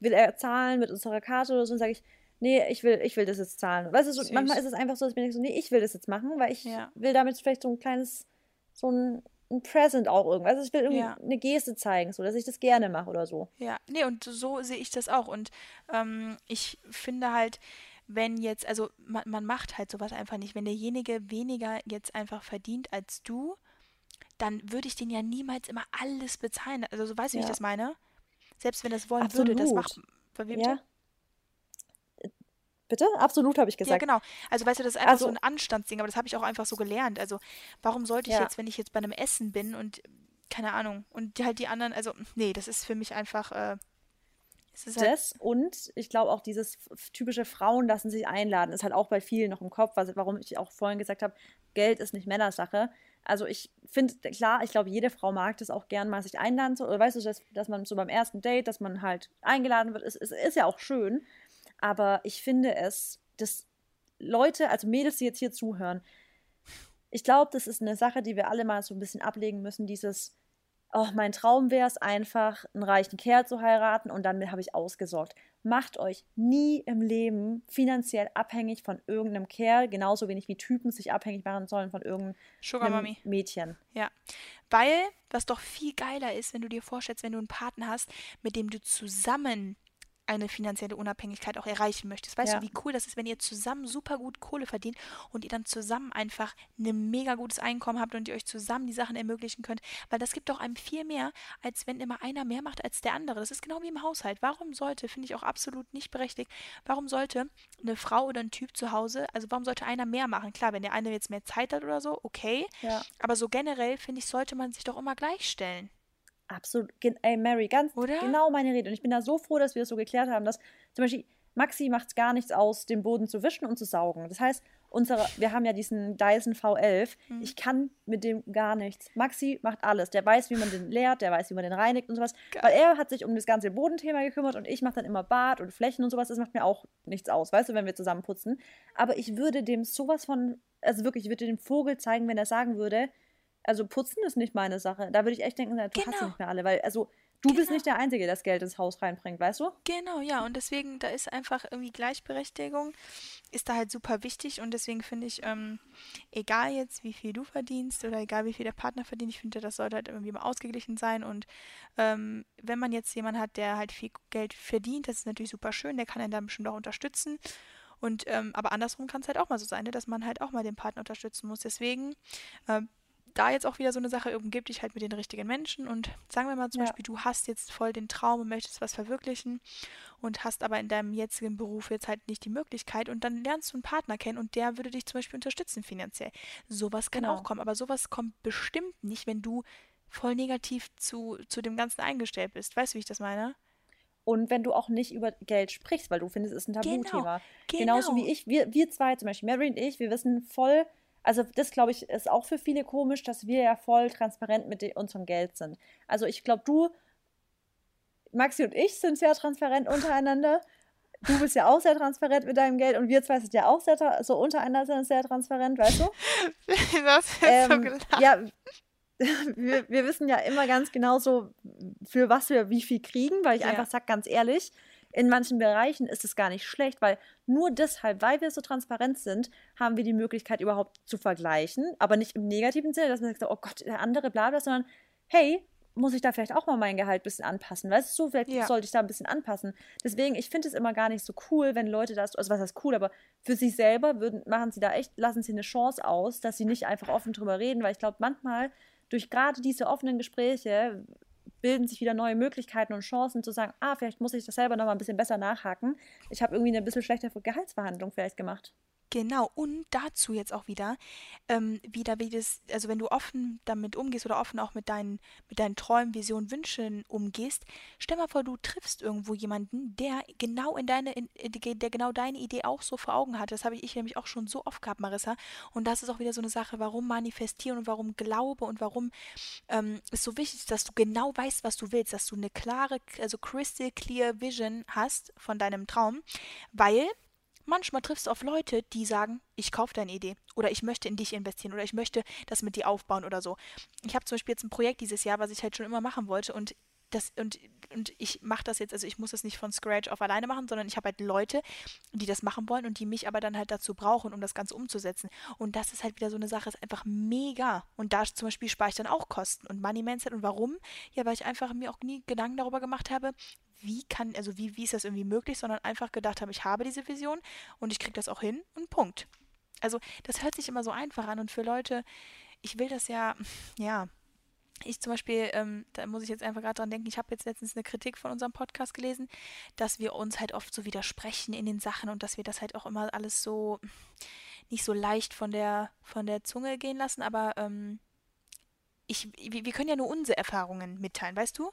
will er zahlen mit unserer Karte oder so und sage ich, nee, ich will, ich will das jetzt zahlen. Weißt du, manchmal ist es einfach so, dass ich mir denke, so, nee, ich will das jetzt machen, weil ich ja. will damit vielleicht so ein kleines, so ein, ein Present auch irgendwas. Also ich will irgendwie ja. eine Geste zeigen, so dass ich das gerne mache oder so. Ja, nee, und so sehe ich das auch. Und ähm, ich finde halt, wenn jetzt, also man, man macht halt sowas einfach nicht. Wenn derjenige weniger jetzt einfach verdient als du, dann würde ich den ja niemals immer alles bezahlen. Also so weißt du, ja. wie ich das meine? Selbst wenn das wollen Absolut. würde, das macht. Ja. Bitte? Absolut, habe ich gesagt. Ja, genau. Also, weißt du, das ist einfach also, so ein Anstandsding, aber das habe ich auch einfach so gelernt. Also, warum sollte ich ja. jetzt, wenn ich jetzt bei einem Essen bin und keine Ahnung, und halt die anderen, also, nee, das ist für mich einfach, äh, Halt das und ich glaube auch dieses typische Frauen lassen sich einladen, ist halt auch bei vielen noch im Kopf, was, warum ich auch vorhin gesagt habe, Geld ist nicht Männersache. Also ich finde, klar, ich glaube, jede Frau mag das auch gern mal sich einladen, so, oder weißt du, dass, dass man so beim ersten Date, dass man halt eingeladen wird, ist, ist, ist ja auch schön. Aber ich finde es, dass Leute, also Mädels, die jetzt hier zuhören, ich glaube, das ist eine Sache, die wir alle mal so ein bisschen ablegen müssen, dieses oh, mein Traum wäre es einfach, einen reichen Kerl zu heiraten und dann habe ich ausgesorgt. Macht euch nie im Leben finanziell abhängig von irgendeinem Kerl, genauso wenig wie Typen sich abhängig machen sollen von irgendeinem Mädchen. Ja, weil was doch viel geiler ist, wenn du dir vorstellst, wenn du einen Partner hast, mit dem du zusammen eine finanzielle Unabhängigkeit auch erreichen möchtest. Weißt ja. du, wie cool das ist, wenn ihr zusammen super gut Kohle verdient und ihr dann zusammen einfach ein mega gutes Einkommen habt und ihr euch zusammen die Sachen ermöglichen könnt, weil das gibt doch einem viel mehr, als wenn immer einer mehr macht als der andere. Das ist genau wie im Haushalt. Warum sollte, finde ich auch absolut nicht berechtigt, warum sollte eine Frau oder ein Typ zu Hause, also warum sollte einer mehr machen? Klar, wenn der eine jetzt mehr Zeit hat oder so, okay, ja. aber so generell, finde ich, sollte man sich doch immer gleichstellen. Absolut. Ey, Mary, ganz Oder? genau meine Rede. Und ich bin da so froh, dass wir das so geklärt haben, dass zum Beispiel Maxi macht es gar nichts aus, den Boden zu wischen und zu saugen. Das heißt, unsere, wir haben ja diesen Dyson V11. Mhm. Ich kann mit dem gar nichts. Maxi macht alles. Der weiß, wie man den leert, der weiß, wie man den reinigt und sowas. Geil. Weil er hat sich um das ganze Bodenthema gekümmert und ich mache dann immer Bad und Flächen und sowas. Das macht mir auch nichts aus, weißt du, wenn wir zusammen putzen. Aber ich würde dem sowas von, also wirklich, ich würde dem Vogel zeigen, wenn er sagen würde, Also putzen ist nicht meine Sache. Da würde ich echt denken, du hast sie Genau. nicht mehr alle, weil also du bist Genau. nicht der Einzige, der das Geld ins Haus reinbringt, weißt du? Genau, ja, und deswegen, da ist einfach irgendwie Gleichberechtigung, ist da halt super wichtig und deswegen finde ich, ähm, egal jetzt, wie viel du verdienst oder egal, wie viel der Partner verdient, ich finde, das sollte halt irgendwie immer ausgeglichen sein und ähm, wenn man jetzt jemanden hat, der halt viel Geld verdient, das ist natürlich super schön, der kann einen dann bestimmt auch unterstützen und ähm, aber andersrum kann es halt auch mal so sein, ne, dass man halt auch mal den Partner unterstützen muss, deswegen ähm, da jetzt auch wieder so eine Sache, umgib dich halt mit den richtigen Menschen und sagen wir mal zum Ja. Beispiel, du hast jetzt voll den Traum und möchtest was verwirklichen und hast aber in deinem jetzigen Beruf jetzt halt nicht die Möglichkeit und dann lernst du einen Partner kennen und der würde dich zum Beispiel unterstützen finanziell. Sowas kann Genau. auch kommen, aber sowas kommt bestimmt nicht, wenn du voll negativ zu, zu dem Ganzen eingestellt bist. Weißt du, wie ich das meine? Und wenn du auch nicht über Geld sprichst, weil du findest, es ist ein Genau, Tabuthema. Genauso wie genau. ich, wir, wir zwei, zum Beispiel Mary und ich, wir wissen voll, also das glaube ich, ist auch für viele komisch, dass wir ja voll transparent mit unserem Geld sind. Also ich glaube, du, Maxi und ich sind sehr transparent untereinander. Du bist ja auch sehr transparent mit deinem Geld und wir zwei sind ja auch sehr, so untereinander sind sehr transparent, weißt du? das so Ähm, gelacht. ja, wir, wir wissen ja immer ganz genau so, für was wir wie viel kriegen, weil ich Ja. einfach sage, ganz ehrlich, in manchen Bereichen ist es gar nicht schlecht, weil nur deshalb, weil wir so transparent sind, haben wir die Möglichkeit überhaupt zu vergleichen, aber nicht im negativen Sinne, dass man sagt, oh Gott, der andere bla bla, sondern hey, muss ich da vielleicht auch mal mein Gehalt ein bisschen anpassen? Weißt du, so vielleicht Ja. sollte ich da ein bisschen anpassen. Deswegen, ich finde es immer gar nicht so cool, wenn Leute das, also was heißt cool, aber für sich selber würden, machen sie da echt, lassen sie eine Chance aus, dass sie nicht einfach offen drüber reden, weil ich glaube, manchmal durch gerade diese offenen Gespräche bilden sich wieder neue Möglichkeiten und Chancen zu sagen, ah, vielleicht muss ich das selber noch mal ein bisschen besser nachhaken. Ich habe irgendwie eine bisschen schlechtere Gehaltsverhandlung vielleicht gemacht. Genau, und dazu jetzt auch wieder, ähm, wieder wie das, also wenn du offen damit umgehst oder offen auch mit deinen, mit deinen Träumen, Visionen, Wünschen umgehst, stell mal vor, du triffst irgendwo jemanden, der genau in deine, in, in- der genau deine Idee auch so vor Augen hat. Das habe ich, ich nämlich auch schon so oft gehabt, Marissa. Und das ist auch wieder so eine Sache, warum manifestieren und warum Glaube und warum ähm, ist so wichtig, dass du genau weißt, was du willst, dass du eine klare, also crystal clear Vision hast von deinem Traum, weil Manchmal triffst du auf Leute, die sagen, ich kaufe deine Idee oder ich möchte in dich investieren oder ich möchte das mit dir aufbauen oder so. Ich habe zum Beispiel jetzt ein Projekt dieses Jahr, was ich halt schon immer machen wollte und das und, und ich mache das jetzt, also ich muss das nicht von Scratch auf alleine machen, sondern ich habe halt Leute, die das machen wollen und die mich aber dann halt dazu brauchen, um das Ganze umzusetzen. Und das ist halt wieder so eine Sache, ist einfach mega. Und da zum Beispiel spare ich dann auch Kosten und Money Mindset. Und warum? Ja, weil ich einfach mir auch nie Gedanken darüber gemacht habe, wie kann, also wie, wie ist das irgendwie möglich, sondern einfach gedacht habe, ich habe diese Vision und ich kriege das auch hin und Punkt. Also das hört sich immer so einfach an und für Leute, ich will das ja, ja, ich zum Beispiel, ähm, da muss ich jetzt einfach gerade dran denken, ich habe jetzt letztens eine Kritik von unserem Podcast gelesen, dass wir uns halt oft so widersprechen in den Sachen und dass wir das halt auch immer alles so nicht so leicht von der, von der Zunge gehen lassen, aber ähm, ich, wir wir können ja nur unsere Erfahrungen mitteilen, weißt du?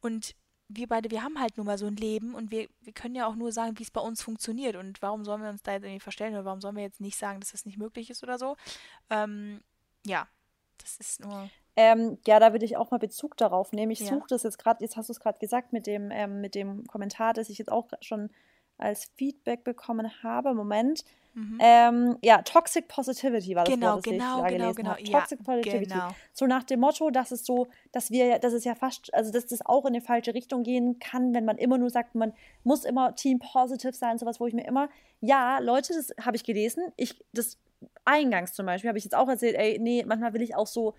Und wir beide, wir haben halt nun mal so ein Leben und wir, wir können ja auch nur sagen, wie es bei uns funktioniert und warum sollen wir uns da jetzt irgendwie verstellen oder warum sollen wir jetzt nicht sagen, dass das nicht möglich ist oder so. Ähm, ja, das ist nur. Ähm, ja, da würde ich auch mal Bezug darauf nehmen. Ich Ja. suche das jetzt gerade, jetzt hast du es gerade gesagt mit dem, ähm, mit dem Kommentar, das ich jetzt auch schon als Feedback bekommen habe. Moment. Mhm. Ähm, ja, Toxic Positivity war das Genau, Wort, das ich genau, da genau, gelesen genau. habe. Ja, Toxic Positivity. genau. So nach dem Motto, dass es so, dass wir, ja- dass es ja fast, also dass das auch in eine falsche Richtung gehen kann, wenn man immer nur sagt, man muss immer Team Positive sein, sowas, wo ich mir immer, ja, Leute, das habe ich gelesen. Ich, das eingangs zum Beispiel habe ich jetzt auch erzählt, ey, nee, manchmal will ich auch so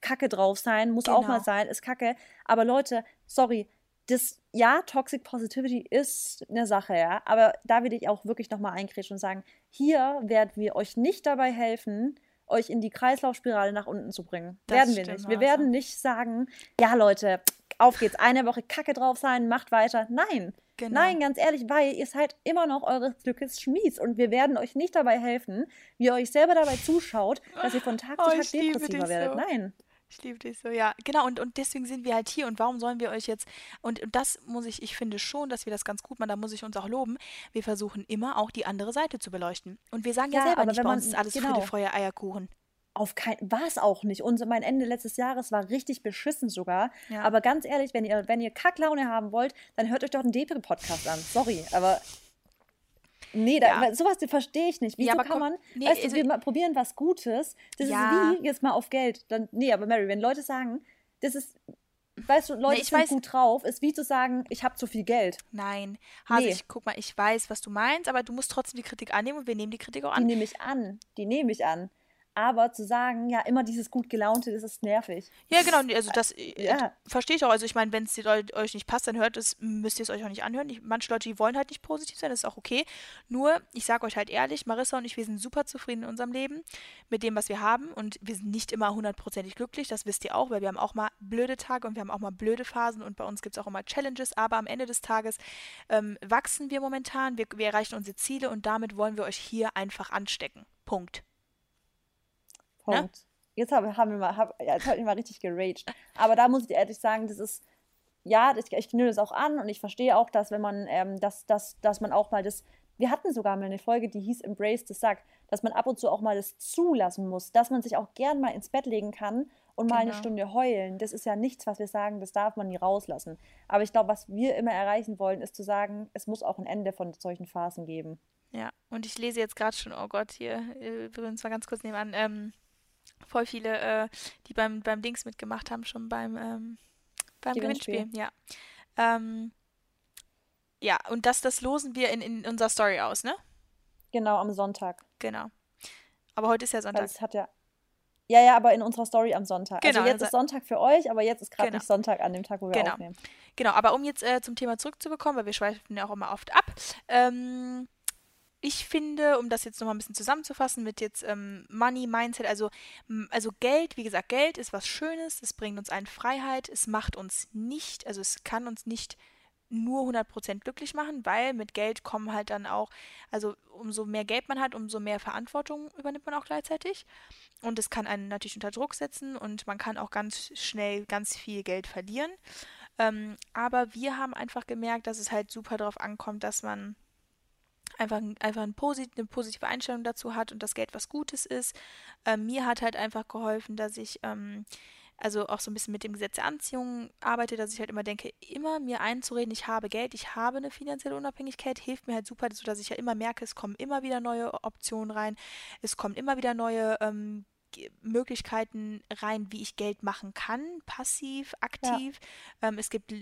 Kacke drauf sein, muss auch mal Genau. sein, ist Kacke. Aber Leute, sorry, das, ja, Toxic Positivity ist eine Sache, ja, aber da will ich auch wirklich nochmal eingrätschen und sagen, hier werden wir euch nicht dabei helfen, euch in die Kreislaufspirale nach unten zu bringen. Das werden wir stimmt, nicht. Wir werden nicht sagen, ja, Leute, auf geht's, eine Woche Kacke drauf sein, macht weiter. Nein. Genau. Nein, ganz ehrlich, weil ihr seid immer noch eures Glückes Schmieds und wir werden euch nicht dabei helfen, wie ihr euch selber dabei zuschaut, dass ihr von Tag Oh, zu Tag depressiver werdet. so. Nein. Ich liebe dich so, ja. Genau, und, und deswegen sind wir halt hier. Und warum sollen wir euch jetzt. Und, und das muss ich, ich finde schon, dass wir das ganz gut machen, da muss ich uns auch loben. Wir versuchen immer auch die andere Seite zu beleuchten. Und wir sagen ja, Ja, selber nicht, bei uns ist alles genau. Friede, Feuer, Eierkuchen. Auf kein, war es auch nicht. Und mein Ende letztes Jahres war richtig beschissen sogar. Ja. Aber ganz ehrlich, wenn ihr, wenn ihr Kacklaune haben wollt, dann hört euch doch einen Depri-Podcast an. Sorry, aber Nee, da, Ja. sowas verstehe ich nicht. Wieso aber kann komm- man, nee, weißt du, also- wir mal probieren was Gutes, das Ja. ist wie, jetzt mal auf Geld. Dann, nee, aber Mary, wenn Leute sagen, das ist, weißt du, Leute ich sind weiß- gut drauf, ist wie zu sagen, ich habe zu viel Geld. Nein. Hase, Nee. ich guck mal, ich weiß, was du meinst, aber du musst trotzdem die Kritik annehmen und wir nehmen die Kritik auch Die an. nehme ich an, die nehme ich an. Aber zu sagen, ja, immer dieses gut gelaunte, das ist nervig. Ja, genau, also das äh, Ja. verstehe ich auch. Also ich meine, wenn es euch nicht passt, dann hört es, müsst ihr es euch auch nicht anhören. Ich, manche Leute, die wollen halt nicht positiv sein, das ist auch okay. Nur, ich sage euch halt ehrlich, Marissa und ich, wir sind super zufrieden in unserem Leben mit dem, was wir haben und wir sind nicht immer hundertprozentig glücklich, das wisst ihr auch, weil wir haben auch mal blöde Tage und wir haben auch mal blöde Phasen und bei uns gibt es auch immer Challenges, aber am Ende des Tages ähm, wachsen wir momentan, wir, wir erreichen unsere Ziele und damit wollen wir euch hier einfach anstecken. Punkt. Ne? Punkt. Jetzt hab, haben wir mal, hab, ja, jetzt habe ich mal richtig geraged. Aber da muss ich dir ehrlich sagen, das ist, ja, das, ich nehme das auch an und ich verstehe auch, dass wenn man, ähm, dass, dass, dass man auch mal das, wir hatten sogar mal eine Folge, die hieß Embrace the Suck, dass man ab und zu auch mal das zulassen muss, dass man sich auch gern mal ins Bett legen kann und mal eine Genau. Stunde heulen. Das ist ja nichts, was wir sagen, das darf man nie rauslassen. Aber ich glaube, was wir immer erreichen wollen, ist zu sagen, es muss auch ein Ende von solchen Phasen geben. Ja, und ich lese jetzt gerade schon, oh Gott, hier, äh, übrigens mal ganz kurz nebenan, ähm, voll viele, äh, die beim, beim Dings mitgemacht haben, schon beim, ähm, beim Gewinnspiel. Gewinnspiel, ja. Ähm, ja, und das, das losen wir in, in unserer Story aus, ne? Genau, am Sonntag. Genau. Aber heute ist ja Weil Sonntag. es hat ja. Ja, ja, aber in unserer Story am Sonntag. Genau, also jetzt ist Sonntag für euch, aber jetzt ist gerade Genau. nicht Sonntag an dem Tag, wo wir Genau. aufnehmen. Genau, aber um jetzt äh, zum Thema zurückzubekommen, weil wir schweifen ja auch immer oft ab. Ähm, ich finde, um das jetzt nochmal ein bisschen zusammenzufassen mit jetzt ähm, Money, Mindset, also, also Geld, wie gesagt, Geld ist was Schönes, es bringt uns allen Freiheit, es macht uns nicht, also es kann uns nicht nur 100% glücklich machen, weil mit Geld kommen halt dann auch, also umso mehr Geld man hat, umso mehr Verantwortung übernimmt man auch gleichzeitig. Und es kann einen natürlich unter Druck setzen und man kann auch ganz schnell ganz viel Geld verlieren. Ähm, aber wir haben einfach gemerkt, dass es halt super darauf ankommt, dass man einfach, einfach ein posit eine positive Einstellung dazu hat und das Geld was Gutes ist. Ähm, mir hat halt einfach geholfen, dass ich ähm, also auch so ein bisschen mit dem Gesetz der Anziehung arbeite, dass ich halt immer denke, immer mir einzureden, ich habe Geld, ich habe eine finanzielle Unabhängigkeit, hilft mir halt super, sodass ich ja immer merke, es kommen immer wieder neue Optionen rein, es kommen immer wieder neue ähm, Möglichkeiten rein, wie ich Geld machen kann, passiv, aktiv. Ähm, es gibt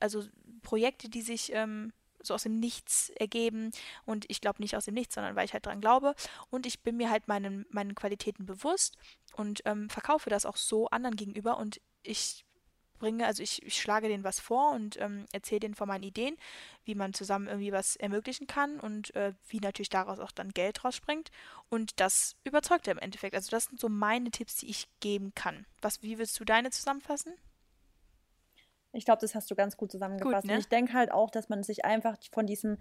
also Projekte, die sich ähm, so aus dem Nichts ergeben und ich glaube nicht aus dem Nichts, sondern weil ich halt dran glaube und ich bin mir halt meinen, meinen Qualitäten bewusst und ähm, verkaufe das auch so anderen gegenüber und ich bringe, also ich, ich schlage denen was vor und ähm, erzähle denen von meinen Ideen, wie man zusammen irgendwie was ermöglichen kann und äh, wie natürlich daraus auch dann Geld rausspringt und das überzeugt er im Endeffekt. Also das sind so meine Tipps, die ich geben kann. Was, wie willst du deine zusammenfassen? Ich glaube, das hast du ganz gut zusammengefasst. Gut, ne? Und ich denke halt auch, dass man sich einfach von diesem,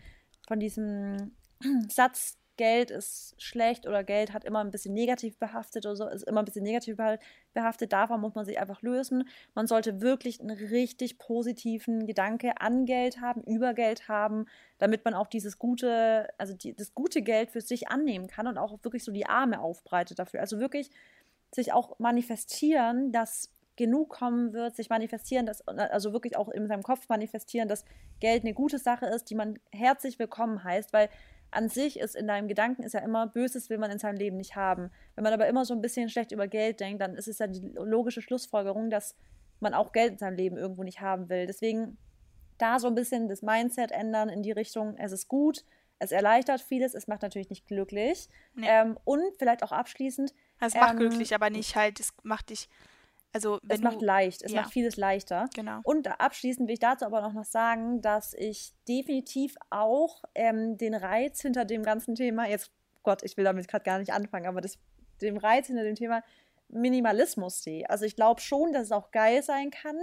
von diesem Satz, Geld ist schlecht oder Geld hat immer ein bisschen negativ behaftet oder so, ist immer ein bisschen negativ beha- behaftet. Davon muss man sich einfach lösen. Man sollte wirklich einen richtig positiven Gedanke an Geld haben, über Geld haben, damit man auch dieses gute, also die, das gute Geld für sich annehmen kann und auch wirklich so die Arme aufbreitet dafür. Also wirklich sich auch manifestieren, dass genug kommen wird, sich manifestieren, dass, also wirklich auch in seinem Kopf manifestieren, dass Geld eine gute Sache ist, die man herzlich willkommen heißt, weil an sich ist in deinem Gedanken ist ja immer, Böses will man in seinem Leben nicht haben. Wenn man aber immer so ein bisschen schlecht über Geld denkt, dann ist es ja die logische Schlussfolgerung, dass man auch Geld in seinem Leben irgendwo nicht haben will. Deswegen da so ein bisschen das Mindset ändern in die Richtung, es ist gut, es erleichtert vieles, es macht natürlich nicht glücklich. Nee. Ähm, und vielleicht auch abschließend, Also es macht Ähm, glücklich, aber nicht halt, es macht dich, also es macht du, leicht, es ja. macht vieles leichter. genau. Und abschließend will ich dazu aber noch sagen, dass ich definitiv auch ähm, den Reiz hinter dem ganzen Thema, jetzt Gott, ich will damit gerade gar nicht anfangen, aber das, dem Reiz hinter dem Thema Minimalismus sehe. Also ich glaube schon, dass es auch geil sein kann,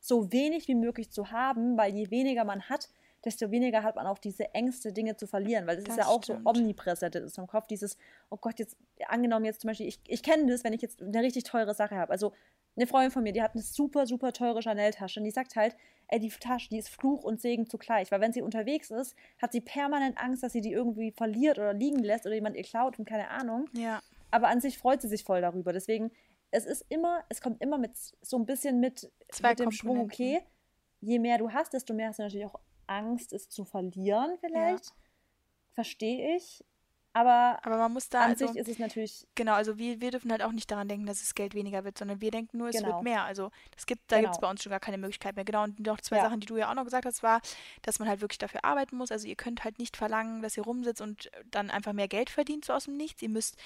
so wenig wie möglich zu haben, weil je weniger man hat, desto weniger hat man auch diese Ängste, Dinge zu verlieren, weil das, Das ist ja auch stimmt. so omnipräsent in unserem Kopf, dieses, oh Gott, jetzt angenommen jetzt zum Beispiel, ich, ich kenne das, wenn ich jetzt eine richtig teure Sache habe, also eine Freundin von mir, die hat eine super, super teure Chanel-Tasche und die sagt halt, ey, die Tasche, die ist Fluch und Segen zugleich, weil wenn sie unterwegs ist, hat sie permanent Angst, dass sie die irgendwie verliert oder liegen lässt oder jemand ihr klaut und keine Ahnung, Ja, aber an sich freut sie sich voll darüber, deswegen, es ist immer, es kommt immer mit so ein bisschen mit, mit dem Schwung, okay, je mehr du hast, desto mehr hast du natürlich auch Angst, es zu verlieren vielleicht. verstehe ich. Aber, Aber man muss da. an Also, sich ist es natürlich, genau, also wir, wir dürfen halt auch nicht daran denken, dass das Geld weniger wird, sondern wir denken nur, es wird genau, mehr. Also das gibt, da gibt es genau. bei uns schon gar keine Möglichkeit mehr. Genau, und noch zwei Ja, Sachen, die du ja auch noch gesagt hast, war, dass man halt wirklich dafür arbeiten muss. Also ihr könnt halt nicht verlangen, dass ihr rumsitzt und dann einfach mehr Geld verdient, so aus dem Nichts. Ihr müsst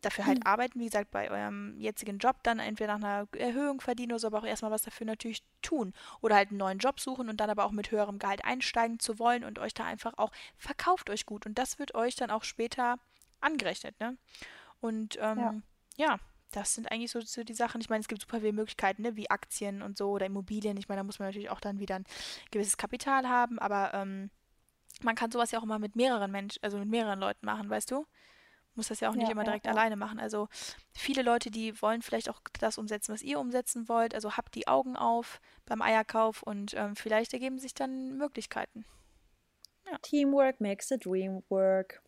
dafür halt arbeiten, wie gesagt, bei eurem jetzigen Job dann entweder nach einer Erhöhung verdienen oder so, aber auch erstmal was dafür natürlich tun. Oder halt einen neuen Job suchen und dann aber auch mit höherem Gehalt einsteigen zu wollen und euch da einfach auch, verkauft euch gut. Und das wird euch dann auch später angerechnet, ne? Und ja, ähm, ja, das sind eigentlich so, so die Sachen. Ich meine, es gibt super viele Möglichkeiten, ne? Wie Aktien und so oder Immobilien. Ich meine, da muss man natürlich auch dann wieder ein gewisses Kapital haben, aber ähm, man kann sowas ja auch mal mit mehreren Menschen, also mit mehreren Leuten machen, weißt du? Muss das ja auch nicht ja, immer direkt ja. alleine machen. Also viele Leute, die wollen vielleicht auch das umsetzen, was ihr umsetzen wollt. Also habt die Augen auf beim Eierkauf und ähm, vielleicht ergeben sich dann Möglichkeiten. Ja, Teamwork makes the dream work.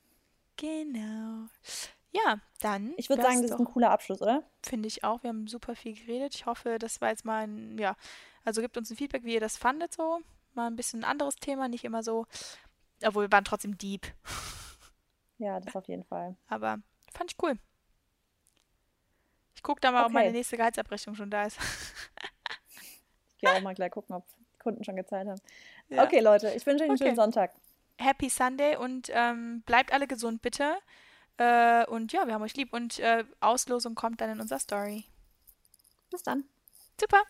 genau. Ja, dann Ich würde sagen, das ist ein cooler Abschluss, oder? finde ich auch. Wir haben super viel geredet. Ich hoffe, das war jetzt mal ein, ja, also gebt uns ein Feedback, wie ihr das fandet so. Mal ein bisschen ein anderes Thema, nicht immer so, obwohl wir waren trotzdem deep. Ja, das auf jeden Fall. Aber fand ich cool. Ich gucke da mal, ob meine Okay, nächste Gehaltsabrechnung schon da ist. ich gehe auch mal gleich gucken, ob Kunden schon gezahlt haben. Ja, Okay, Leute, ich wünsche euch einen schönen okay. Sonntag. Happy Sunday und ähm, bleibt alle gesund, bitte. Äh, und ja, wir haben euch lieb und äh, Auslosung kommt dann in unserer Story. Bis dann. Super.